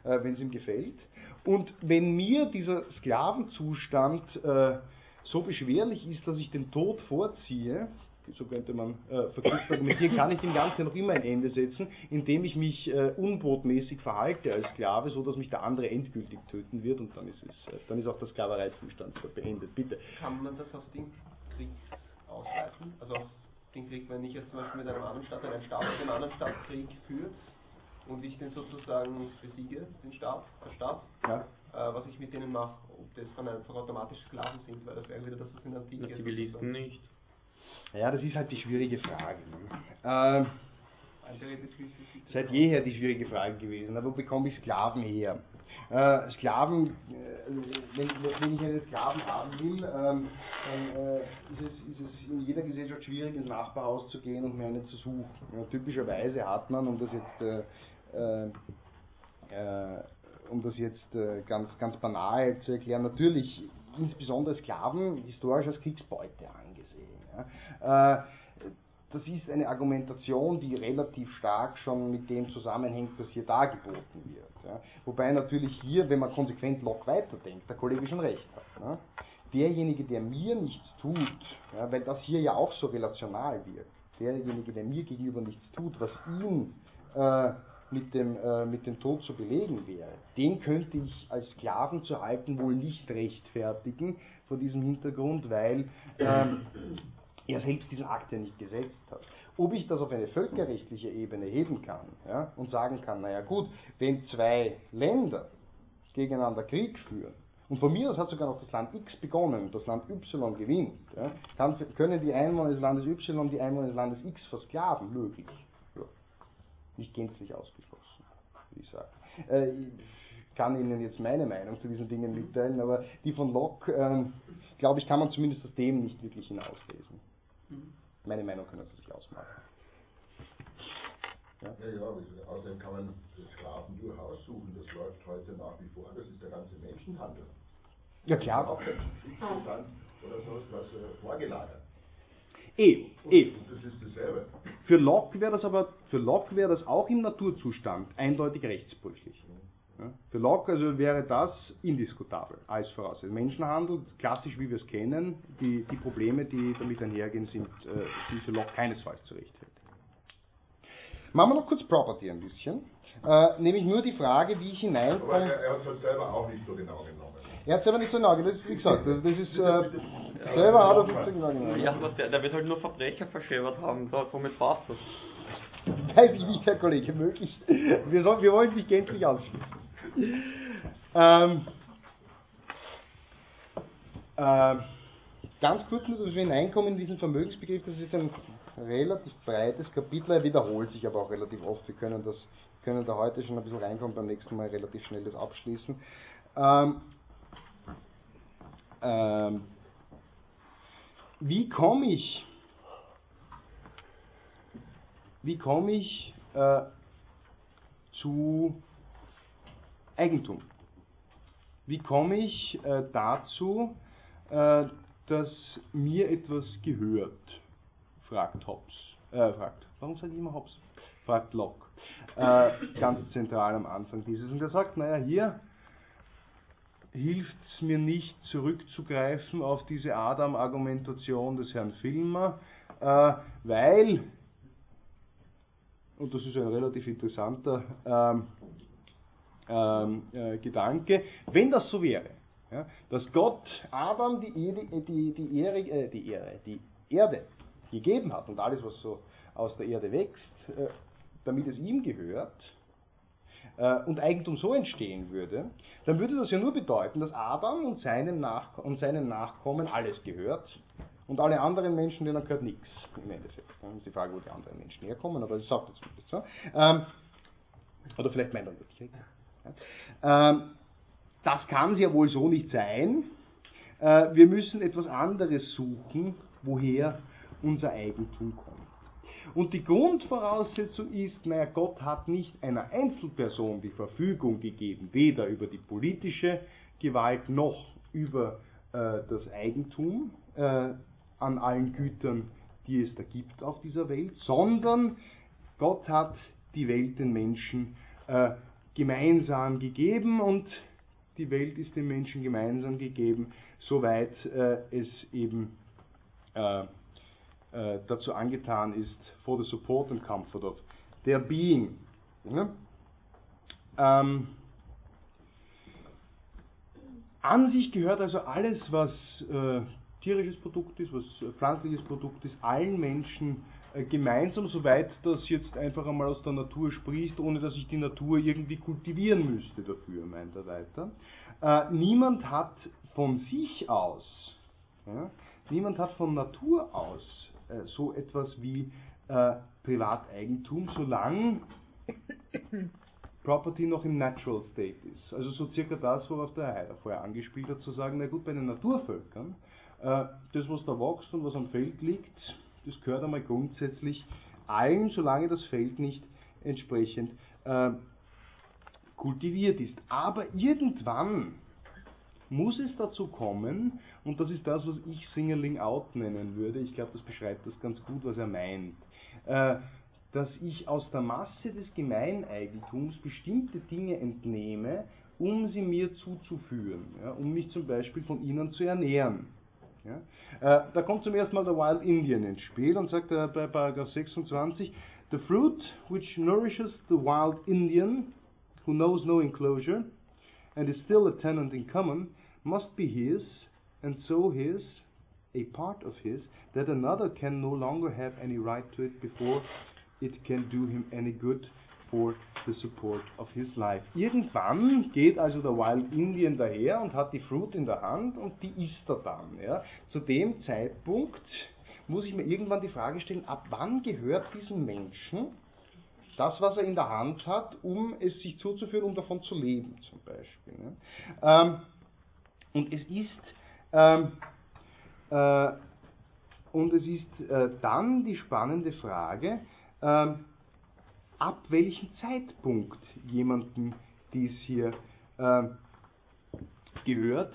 äh, wenn es ihm gefällt. Und wenn mir dieser Sklavenzustand äh, so beschwerlich ist, dass ich den Tod vorziehe, so könnte man äh, verkürzt argumentieren, kann ich dem Ganzen noch immer ein Ende setzen, indem ich mich äh, unbotmäßig verhalte als Sklave, so dass mich der andere endgültig töten wird und dann ist es, äh, dann ist auch der Sklavereizustand beendet. Bitte. Kann man das auf den Kriegsausbruch ausweiten. Also den Krieg, wenn ich jetzt zum Beispiel mit einem anderen Staat, einem Staat mit einem anderen Staat Krieg führt und ich den sozusagen besiege, den Staat, der Staat, Ja. äh, was ich mit denen mache, ob das dann einfach automatisch Sklaven sind, weil das wäre wieder das, was in der Antike Na, Zivilisten nicht. Ja, das ist halt die schwierige Frage. Ne? Ähm, seit jeher die schwierige Frage gewesen. Wo bekomme ich Sklaven her? Äh, Sklaven, äh, wenn, wenn ich einen Sklaven haben will, ähm, dann äh, ist, es, ist es in jeder Gesellschaft schwierig, ins Nachbarhaus zu gehen und mir einen zu suchen. Ja, typischerweise hat man, um das jetzt, äh, äh, äh, um das jetzt äh, ganz, ganz banal zu erklären, natürlich insbesondere Sklaven historisch als Kriegsbeute angesehen. Äh, das ist eine Argumentation, die relativ stark schon mit dem zusammenhängt, was hier dargeboten wird. Wobei natürlich hier, wenn man konsequent Locke weiterdenkt, der Kollege schon recht hat. Ja. Derjenige, der mir nichts tut, weil das hier ja auch so relational wirkt, derjenige, der mir gegenüber nichts tut, was ihn äh, mit, dem, äh, mit dem Tod zu belegen wäre, den könnte ich als Sklaven zu halten wohl nicht rechtfertigen vor diesem Hintergrund, weil ähm, er selbst diesen Akt ja nicht gesetzt hat. Ob ich das auf eine völkerrechtliche Ebene heben kann ja, und sagen kann, naja gut, wenn zwei Länder gegeneinander Krieg führen, und von mir aus hat sogar noch das Land X begonnen und das Land Y gewinnt, ja, kann, können die Einwohner des Landes Y die Einwohner des Landes X versklaven, möglich. Ja. Nicht gänzlich ausgeschlossen, würde ich sagen. Äh, ich kann Ihnen jetzt meine Meinung zu diesen Dingen mitteilen, aber die von Locke, äh, glaube ich, kann man zumindest aus dem nicht wirklich hinauslesen. Meine Meinung können Sie sich ausmachen. Ja, ja, außerdem kann man Sklaven durchaus suchen. Das läuft heute nach wie vor. Das ist der ganze Menschenhandel. Ja klar. Auch Kriegszustand oder sonst was äh, vorgelagert. Eh, eh. Das ist dasselbe. Für Locke wäre das aber, für Locke wäre das auch im Naturzustand eindeutig rechtsbrüchlich. Für Locke also wäre das indiskutabel, alles voraus. Also Menschenhandel, klassisch wie wir es kennen, die, die Probleme, die damit einhergehen, sind, äh, sind für Locke keinesfalls zu rechtfertigen. Machen wir noch kurz Property ein bisschen. Äh, nämlich nur die Frage, wie ich Aber hineinkomme. er, er hat es halt selber auch nicht so genau genommen. Er hat es aber nicht so genau genommen, das ist, wie gesagt, das das ist, äh, selber hat er es nicht so genau genommen. Ja, was der, der wird halt nur Verbrecher verschäbert haben, da- somit passt das. Weiß ich nicht, Herr Kollege, möglich. Wir, sollen, wir wollen nicht gänzlich ausschließen. [laughs] Ähm, ähm, ganz kurz nur, dass wir hineinkommen in diesen Vermögensbegriff, das ist ein relativ breites Kapitel, er wiederholt sich aber auch relativ oft. Wir können, das, können da heute schon ein bisschen reinkommen, beim nächsten Mal relativ schnell das abschließen. Ähm, ähm, wie komme ich wie komme ich äh, zu Eigentum? Wie komme ich äh, dazu, äh, dass mir etwas gehört? Fragt Hobbes. Äh, fragt, warum sage ich immer Hobbes? Fragt Locke. Äh, ganz zentral am Anfang dieses. Und er sagt, naja, hier hilft es mir nicht zurückzugreifen auf diese Adam-Argumentation des Herrn Filmer, äh, weil und das ist ein relativ interessanter ähm, ähm, äh, Gedanke, wenn das so wäre, ja, dass Gott Adam die, Erde, die, die, Ehre, äh, die, Ehre, die Erde gegeben hat und alles, was so aus der Erde wächst, äh, damit es ihm gehört, äh, und Eigentum so entstehen würde, dann würde das ja nur bedeuten, dass Adam und seinen, Nach und seinen Nachkommen alles gehört und alle anderen Menschen, denen gehört nichts im Endeffekt. Dann ist die Frage, wo die anderen Menschen herkommen, aber das sagt er zumindest so. Ähm, oder vielleicht meint er wirklich. Ähm, das kann ja wohl so nicht sein. Äh, wir müssen etwas anderes suchen, woher unser Eigentum kommt. Und die Grundvoraussetzung ist, naja, Gott hat nicht einer Einzelperson die Verfügung gegeben, weder über die politische Gewalt noch über äh, das Eigentum äh, an allen Gütern, die es da gibt auf dieser Welt, sondern Gott hat die Welt den Menschen äh, gemeinsam gegeben und die Welt ist den Menschen gemeinsam gegeben, soweit äh, es eben äh, äh, dazu angetan ist, for the support and comfort of their being. Ja? Ähm, an sich gehört also alles, was äh, tierisches Produkt ist, was äh, pflanzliches Produkt ist, allen Menschen gemeinsam, soweit das jetzt einfach einmal aus der Natur sprießt, ohne dass ich die Natur irgendwie kultivieren müsste dafür, meint er weiter. Äh, niemand hat von sich aus, ja, niemand hat von Natur aus äh, so etwas wie äh, Privateigentum, solange Property noch im Natural State ist. Also so circa das, worauf der Heider vorher angespielt hat, zu sagen, na gut, bei den Naturvölkern, äh, das, was da wächst und was am Feld liegt, das gehört einmal grundsätzlich allen, solange das Feld nicht entsprechend äh, kultiviert ist. Aber irgendwann muss es dazu kommen, und das ist das, was ich Singerling Out nennen würde, ich glaube, das beschreibt das ganz gut, was er meint, äh, dass ich aus der Masse des Gemeineigentums bestimmte Dinge entnehme, um sie mir zuzuführen, ja, um mich zum Beispiel von ihnen zu ernähren. Ja. Äh, da kommt zum ersten Mal der Wild Indian ins Spiel und sagt äh, bei Paragraph 26, The fruit which nourishes the wild Indian, who knows no enclosure, and is still a tenant in common, must be his, and so his, a part of his, that another can no longer have any right to it before it can do him any good for the support of his life. Irgendwann geht also der Wild Indian daher und hat die Fruit in der Hand und die isst er dann. Ja. Zu dem Zeitpunkt muss ich mir irgendwann die Frage stellen, ab wann gehört diesem Menschen das, was er in der Hand hat, um es sich zuzuführen, um davon zu leben, zum Beispiel. Ne? Ähm, und es ist ähm, äh, und es ist äh, dann die spannende Frage, äh, ab welchem Zeitpunkt jemandem dies hier äh, gehört.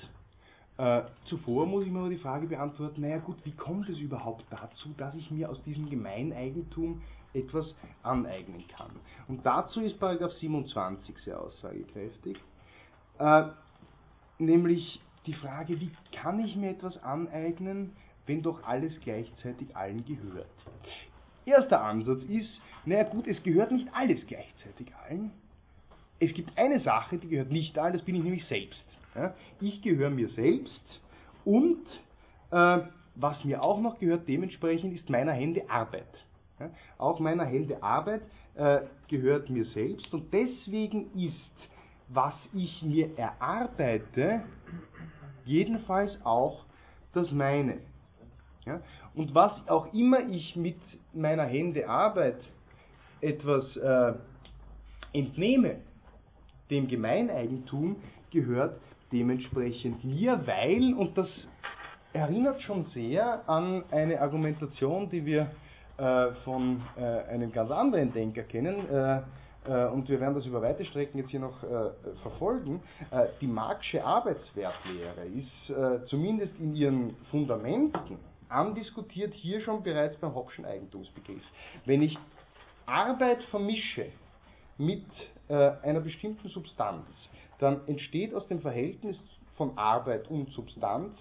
Äh, zuvor muss ich mir aber die Frage beantworten, naja gut, wie kommt es überhaupt dazu, dass ich mir aus diesem Gemeineigentum etwas aneignen kann? Und dazu ist Paragraph 27 sehr aussagekräftig, äh, nämlich die Frage, wie kann ich mir etwas aneignen, wenn doch alles gleichzeitig allen gehört. Erster Ansatz ist, naja gut, es gehört nicht alles gleichzeitig allen. Es gibt eine Sache, die gehört nicht allen, das bin ich nämlich selbst. Ja, ich gehöre mir selbst und äh, was mir auch noch gehört, dementsprechend ist meiner Hände Arbeit. Ja, auch meiner Hände Arbeit äh, gehört mir selbst und deswegen ist, was ich mir erarbeite, jedenfalls auch das meine. Ja? Und was auch immer ich mit meiner Hände Arbeit etwas äh, entnehme, dem Gemeineigentum gehört dementsprechend mir, weil, und das erinnert schon sehr an eine Argumentation, die wir äh, von äh, einem ganz anderen Denker kennen, äh, äh, und wir werden das über weite Strecken jetzt hier noch äh, verfolgen, äh, die Marxische Arbeitswertlehre ist zumindest in ihren Fundamenten andiskutiert hier schon bereits beim Hobbschen Eigentumsbegriff. Wenn ich Arbeit vermische mit einer bestimmten Substanz, dann entsteht aus dem Verhältnis von Arbeit und Substanz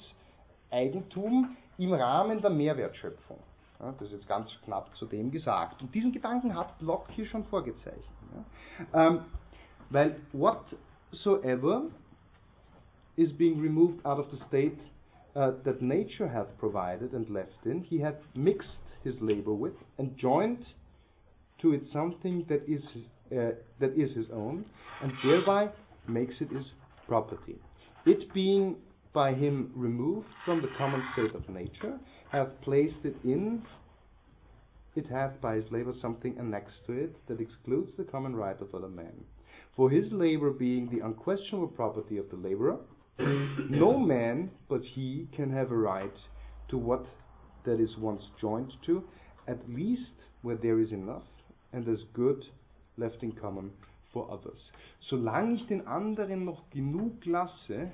Eigentum im Rahmen der Mehrwertschöpfung. Ja, das ist jetzt ganz knapp zu dem gesagt. Und diesen Gedanken hat Locke hier schon vorgezeichnet. Ja. Ähm, weil whatsoever is being removed out of the state uh, that nature hath provided and left in, he hath mixed his labor with and joined to it something that is, uh, that is his own, and thereby makes it his property. It being by him removed from the common state of nature, hath placed it in, it hath by his labour something annexed to it that excludes the common right of other men. For his labour being the unquestionable property of the labourer, no man but he can have a right to what that is once joined to, at least where there is enough and as good left in common for others. Solange ich den anderen noch genug lasse,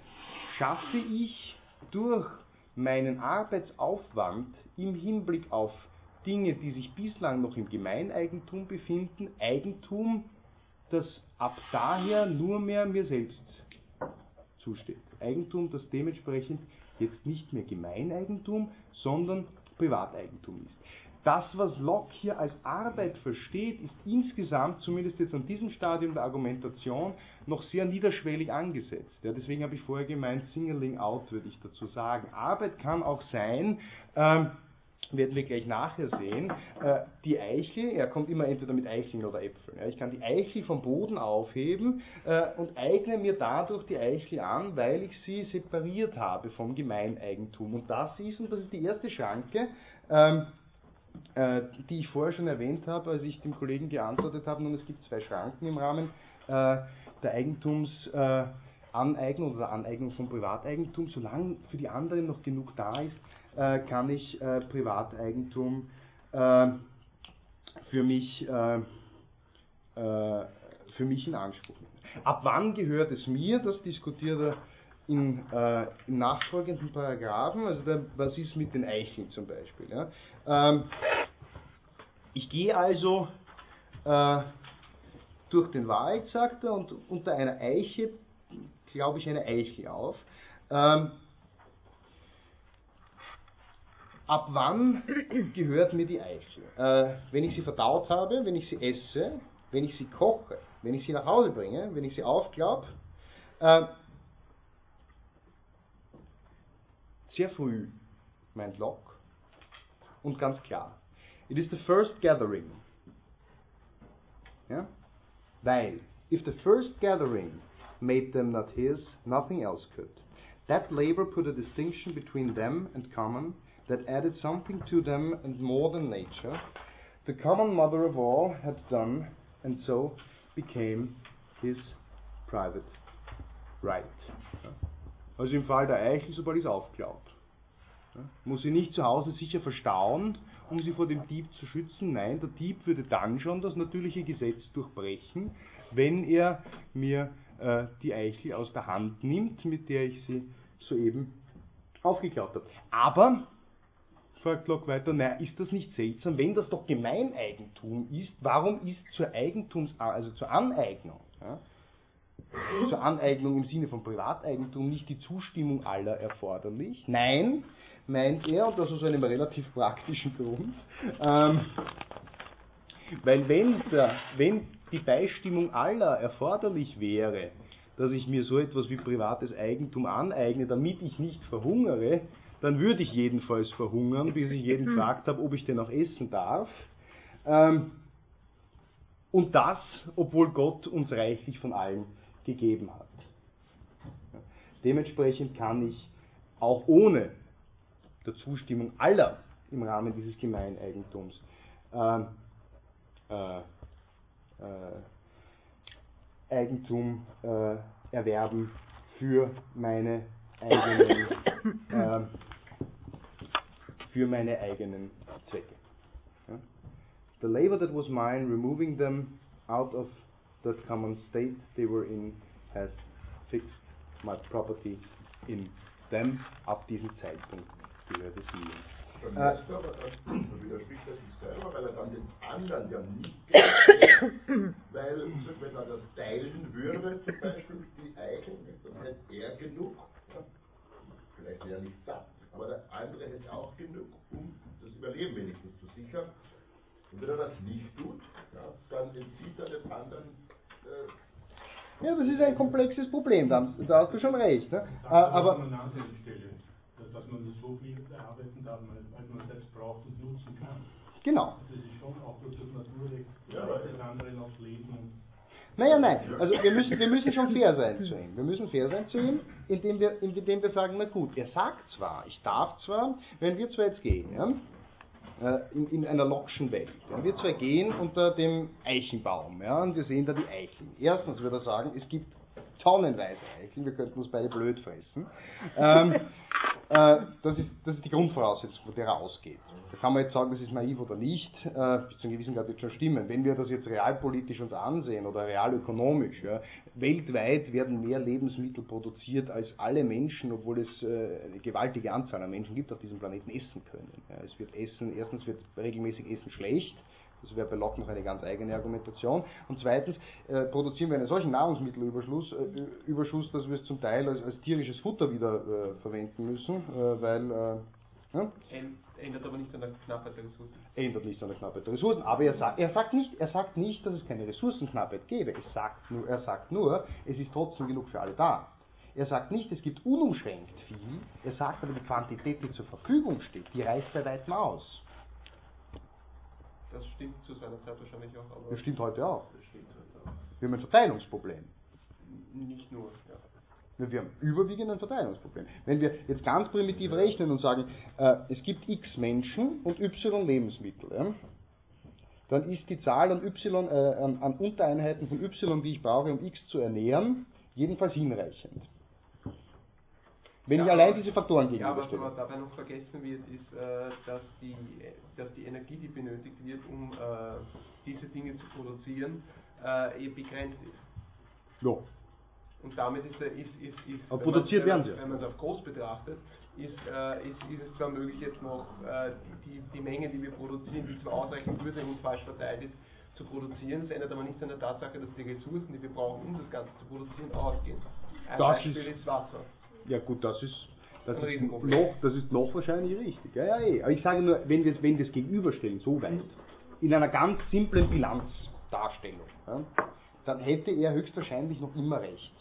schaffe ich durch meinen Arbeitsaufwand im Hinblick auf Dinge, die sich bislang noch im Gemeineigentum befinden, Eigentum, das ab daher nur mehr mir selbst zusteht. Eigentum, das dementsprechend jetzt nicht mehr Gemeineigentum, sondern Privateigentum ist. das, was Locke hier als Arbeit versteht, ist insgesamt, zumindest jetzt an diesem Stadium der Argumentation, noch sehr niederschwellig angesetzt. Ja, deswegen habe ich vorher gemeint, singling out würde ich dazu sagen. Arbeit kann auch sein, ähm, werden wir gleich nachher sehen, äh, die Eichel, er kommt immer entweder mit Eicheln oder Äpfeln. Ich kann die Eichel vom Boden aufheben äh, und eigne mir dadurch die Eichel an, weil ich sie separiert habe vom Gemeineigentum. Und das ist, und das ist die erste Schranke, ähm, äh, die ich vorher schon erwähnt habe, als ich dem Kollegen geantwortet habe, nun es gibt zwei Schranken im Rahmen der Eigentumsaneignung oder der Aneignung von Privateigentum, solange für die anderen noch genug da ist, äh, kann ich äh, Privateigentum äh, für mich äh, äh, für mich in Anspruch nehmen. Ab wann gehört es mir? Das diskutiert er in, äh, im nachfolgenden Paragraphen. Also der, was ist mit den Eicheln zum Beispiel? Ja? Ähm, ich gehe also durch den Wald, sagt er, und unter einer Eiche glaube ich eine Eichel auf. Ähm, ab wann gehört mir die Eichel? Äh, wenn ich sie verdaut habe, wenn ich sie esse, wenn ich sie koche, wenn ich sie nach Hause bringe, wenn ich sie aufklappe, äh, sehr früh, meint Locke. Und ganz klar. It is the first gathering. Ja? Weil, if the first gathering made them not his, nothing else could. That labor put a distinction between them and common, that added something to them and more than nature. The common mother of all had done, and so became his private right. Also im Fall der Eichel, sobald es aufklaut. Muss sie nicht zu Hause sicher verstauen, um sie vor dem Dieb zu schützen. Nein, der Dieb würde dann schon das natürliche Gesetz durchbrechen, wenn er mir äh, die Eichel aus der Hand nimmt, mit der ich sie soeben aufgeklaut habe. Aber, fragt Locke weiter, naja, ist das nicht seltsam, wenn das doch Gemeineigentum ist, warum ist zur Eigentums, also zur Aneignung, ja, zur Aneignung im Sinne von Privateigentum nicht die Zustimmung aller erforderlich? Nein, meint er, und das aus einem relativ praktischen Grund, ähm, weil wenn, der, wenn die Beistimmung aller erforderlich wäre, dass ich mir so etwas wie privates Eigentum aneigne, damit ich nicht verhungere, dann würde ich jedenfalls verhungern, bis ich jeden gefragt habe, ob ich denn auch essen darf. Ähm, und das, obwohl Gott uns reichlich von allem gegeben hat. Dementsprechend kann ich auch ohne der Zustimmung aller im Rahmen dieses Gemeineigentums ähm, äh, äh, Eigentum äh, erwerben für meine eigenen, [coughs] äh, für meine eigenen Zwecke. Ja? The labor that was mine, removing them out of that common state they were in, has fixed my property in them. Ab diesem Zeitpunkt gehört es mir. Beim Äh, das widerspricht er sich selber, weil er dann den anderen ja nicht gibt, [coughs] weil wenn er das teilen würde, zum Beispiel die Eichen, dann hätte er genug, vielleicht wäre er nicht satt, aber der andere hätte auch genug, um das Überleben wenigstens zu sichern. Und wenn er das nicht tut, ja, dann entzieht er dem anderen äh, Ja, das ist ein komplexes Problem, da, da hast du schon recht. Ne? Das ist aber eine Stelle, dass, dass man so viel erarbeiten darf, als man selbst braucht und nutzen kann. genau. Das ist schon auch durch das Naturrecht, Ja, ja, aber- das andere aufs Leben und Naja, nein. Also wir müssen, wir müssen schon fair sein zu ihm. Wir müssen fair sein zu ihm, indem wir, indem wir sagen, na gut, er sagt zwar, ich darf zwar, wenn wir zwar jetzt gehen, ja, äh, in, in einer Lockschen Welt, ja, wir zwei gehen unter dem Eichenbaum, ja, und wir sehen da die Eicheln. Erstens würde er sagen, es gibt tonnenweise Eicheln, wir könnten uns beide blöd fressen. Ähm, äh, das, ist, das ist die Grundvoraussetzung, von der er ausgeht. Da kann man jetzt sagen, das ist naiv oder nicht, äh, bis zu einem gewissen Grad wird schon stimmen. Wenn wir das jetzt realpolitisch uns ansehen oder realökonomisch, ja, weltweit werden mehr Lebensmittel produziert, als alle Menschen, obwohl es äh, eine gewaltige Anzahl an Menschen gibt, auf diesem Planeten essen können. Es wird Essen, erstens wird regelmäßig Essen schlecht, das wäre bei Locke noch eine ganz eigene Argumentation. Und zweitens äh, produzieren wir einen solchen Nahrungsmittelüberschuss, äh, Überschuss, dass wir es zum Teil als, als tierisches Futter wieder äh, verwenden müssen, äh, weil äh, ja? Ändert aber nicht an der Knappheit der Ressourcen. ändert nichts an der Knappheit der Ressourcen. Aber er sagt, er sagt, nicht, er sagt nicht, dass es keine Ressourcenknappheit gäbe. Es sagt nur, er sagt nur, es ist trotzdem genug für alle da. Er sagt nicht, es gibt unumschränkt viel. Er sagt aber, die Quantität, die zur Verfügung steht, die reicht bei weitem aus. Das stimmt zu seiner Zeit wahrscheinlich auch, aber Das stimmt heute auch. Wir haben ein Verteilungsproblem. nicht nur. Ja. Ja, Wir haben überwiegend ein Verteilungsproblem. Wenn wir jetzt ganz primitiv rechnen und sagen, äh, es gibt x Menschen und y Lebensmittel, ja, dann ist die Zahl an, y, äh, an, an Untereinheiten von y, die ich brauche, um x zu ernähren, jedenfalls hinreichend. Wenn ich Ja, allein aber- diese Faktoren Ja, was gegenüberstelle. aber dabei noch vergessen wird, ist, äh, dass, die, dass die Energie, die benötigt wird, um äh, diese Dinge zu produzieren, äh, begrenzt ist. Ja. Und damit ist, er- ist, ist, ist Aber wenn produziert man, werden sie. Wenn man es auf groß betrachtet, ist, äh, ist, ist es zwar möglich, jetzt noch äh, die, die Menge, die wir produzieren, die zwar ausreichen würde und falsch verteilt ist, zu produzieren. Es ändert aber nichts an der Tatsache, dass die Ressourcen, die wir brauchen, um das Ganze zu produzieren, ausgehen. Ein Das Beispiel ist- ist Wasser. Ja gut, das ist, das ist, noch, das ist noch wahrscheinlich richtig. Ja, ja, eh. Aber ich sage nur, wenn wir, wenn gegenüberstellen, so weit, in einer ganz simplen Bilanzdarstellung, ja, dann hätte er höchstwahrscheinlich noch immer recht.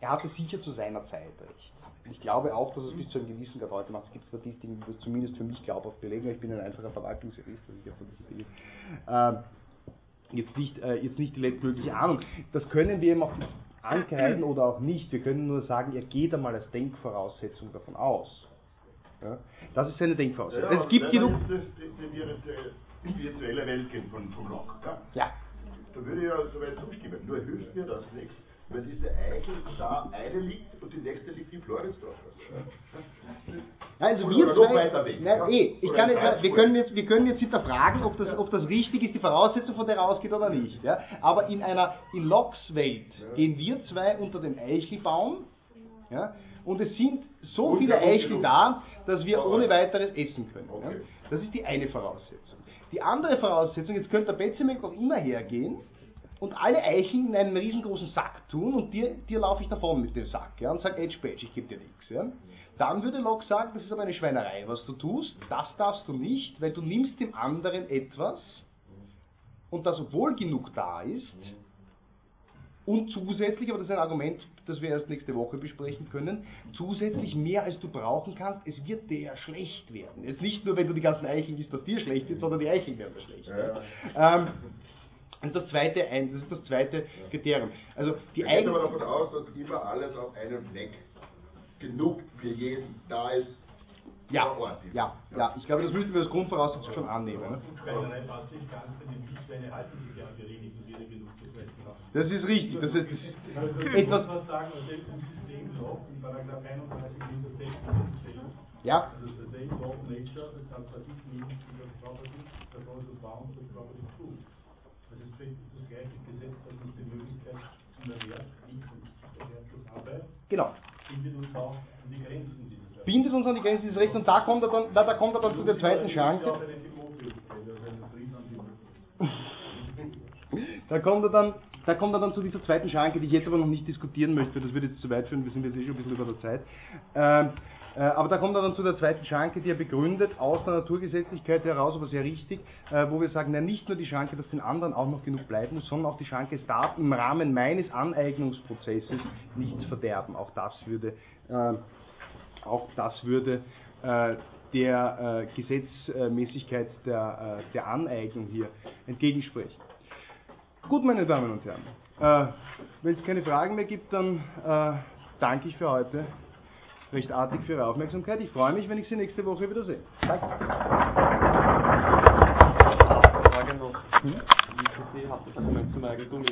Er hatte sicher zu seiner Zeit recht. Ich glaube auch, dass es bis zu einem gewissen Grad heute macht. Es gibt Statistiken, die das zumindest für mich glaubhaft belegen. Ich bin ein einfacher Verwaltungsjurist, also ich habe Dingen ähm, jetzt, nicht, äh, jetzt nicht die letztmögliche Ahnung. Das können wir ihm auch ankreiden oder auch nicht. Wir können nur sagen, er geht einmal als Denkvoraussetzung davon aus. Ja? Das ist seine Denkvoraussetzung. Ja, es gibt genug. das, die, virtuelle Welt von, von Locke, ja? Ja, da würde ich ja soweit zustimmen. Nur hilft mir das nichts, wenn diese Eichel da eine liegt und die nächste liegt in Floridsdorf. Also Oder wir noch zwei, weiter weg, nein, ja? eh, ich Oder kann in jetzt, wir, können jetzt, wir können jetzt hinterfragen, ob das, ob das richtig ist, die Voraussetzung, von der er ausgeht oder nicht. Ja? Aber in einer in Locks Welt gehen wir zwei unter den Eichelbaum ja? und es sind so Und viele Eichel da, dass wir ohne weiteres essen können. Ja? Okay. Das ist die eine Voraussetzung. Die andere Voraussetzung, jetzt könnte der Betzemek auch immer hergehen und alle Eicheln in einen riesengroßen Sack tun und dir, dir laufe ich davon mit dem Sack ja, und sag Edge Badge, ich gebe dir nichts. Ja. Dann würde Locke sagen, das ist aber eine Schweinerei, was du tust, das darfst du nicht, weil du nimmst dem anderen etwas und das, obwohl genug da ist, und zusätzlich, aber das ist ein Argument, das wir erst nächste Woche besprechen können, zusätzlich mehr als du brauchen kannst, es wird dir ja schlecht werden. Jetzt nicht nur, wenn du die ganzen Eicheln isst, dass dir schlecht wird, sondern die Eicheln werden dir schlecht. Ja. Ähm, das ist das zweite, ein, das ist das zweite Kriterium. Also die Ich gehe aber davon aus, dass immer alles auf einem Fleck genug für jeden da ist. ja, vor Ort ist. ja, ja, ich glaube, das müssten wir als Grundvoraussetzung schon annehmen. Ne? Ja. Das ist richtig, das ist, das ist Also, etwas, muss genau. bindet uns auch an die Grenzen dieses Rechts. Bindet uns an die Grenzen dieses Rechts und da kommt er dann, da, da kommt er dann zu der zweiten Schranke. [laughs] Da kommt er dann, da kommt er dann zu dieser zweiten Schranke, die ich jetzt aber noch nicht diskutieren möchte, das würde jetzt zu weit führen, wir sind jetzt eh schon ein bisschen über der Zeit. Ähm, äh, aber da kommt er dann zu der zweiten Schranke, die er begründet, aus der Naturgesetzlichkeit heraus, aber sehr richtig, äh, wo wir sagen, na, nicht nur die Schranke, dass den anderen auch noch genug bleiben muss, sondern auch die Schranke, es darf im Rahmen meines Aneignungsprozesses nichts verderben. Auch das würde, äh, auch das würde äh, der äh, Gesetzmäßigkeit der, äh, der Aneignung hier entgegensprechen. Gut, meine Damen und Herren, äh, wenn es keine Fragen mehr gibt, dann äh, danke ich für heute recht artig für Ihre Aufmerksamkeit. Ich freue mich, wenn ich Sie nächste Woche wieder sehe. Danke. Frage noch. Wie viel hat das Argument zum Eigentum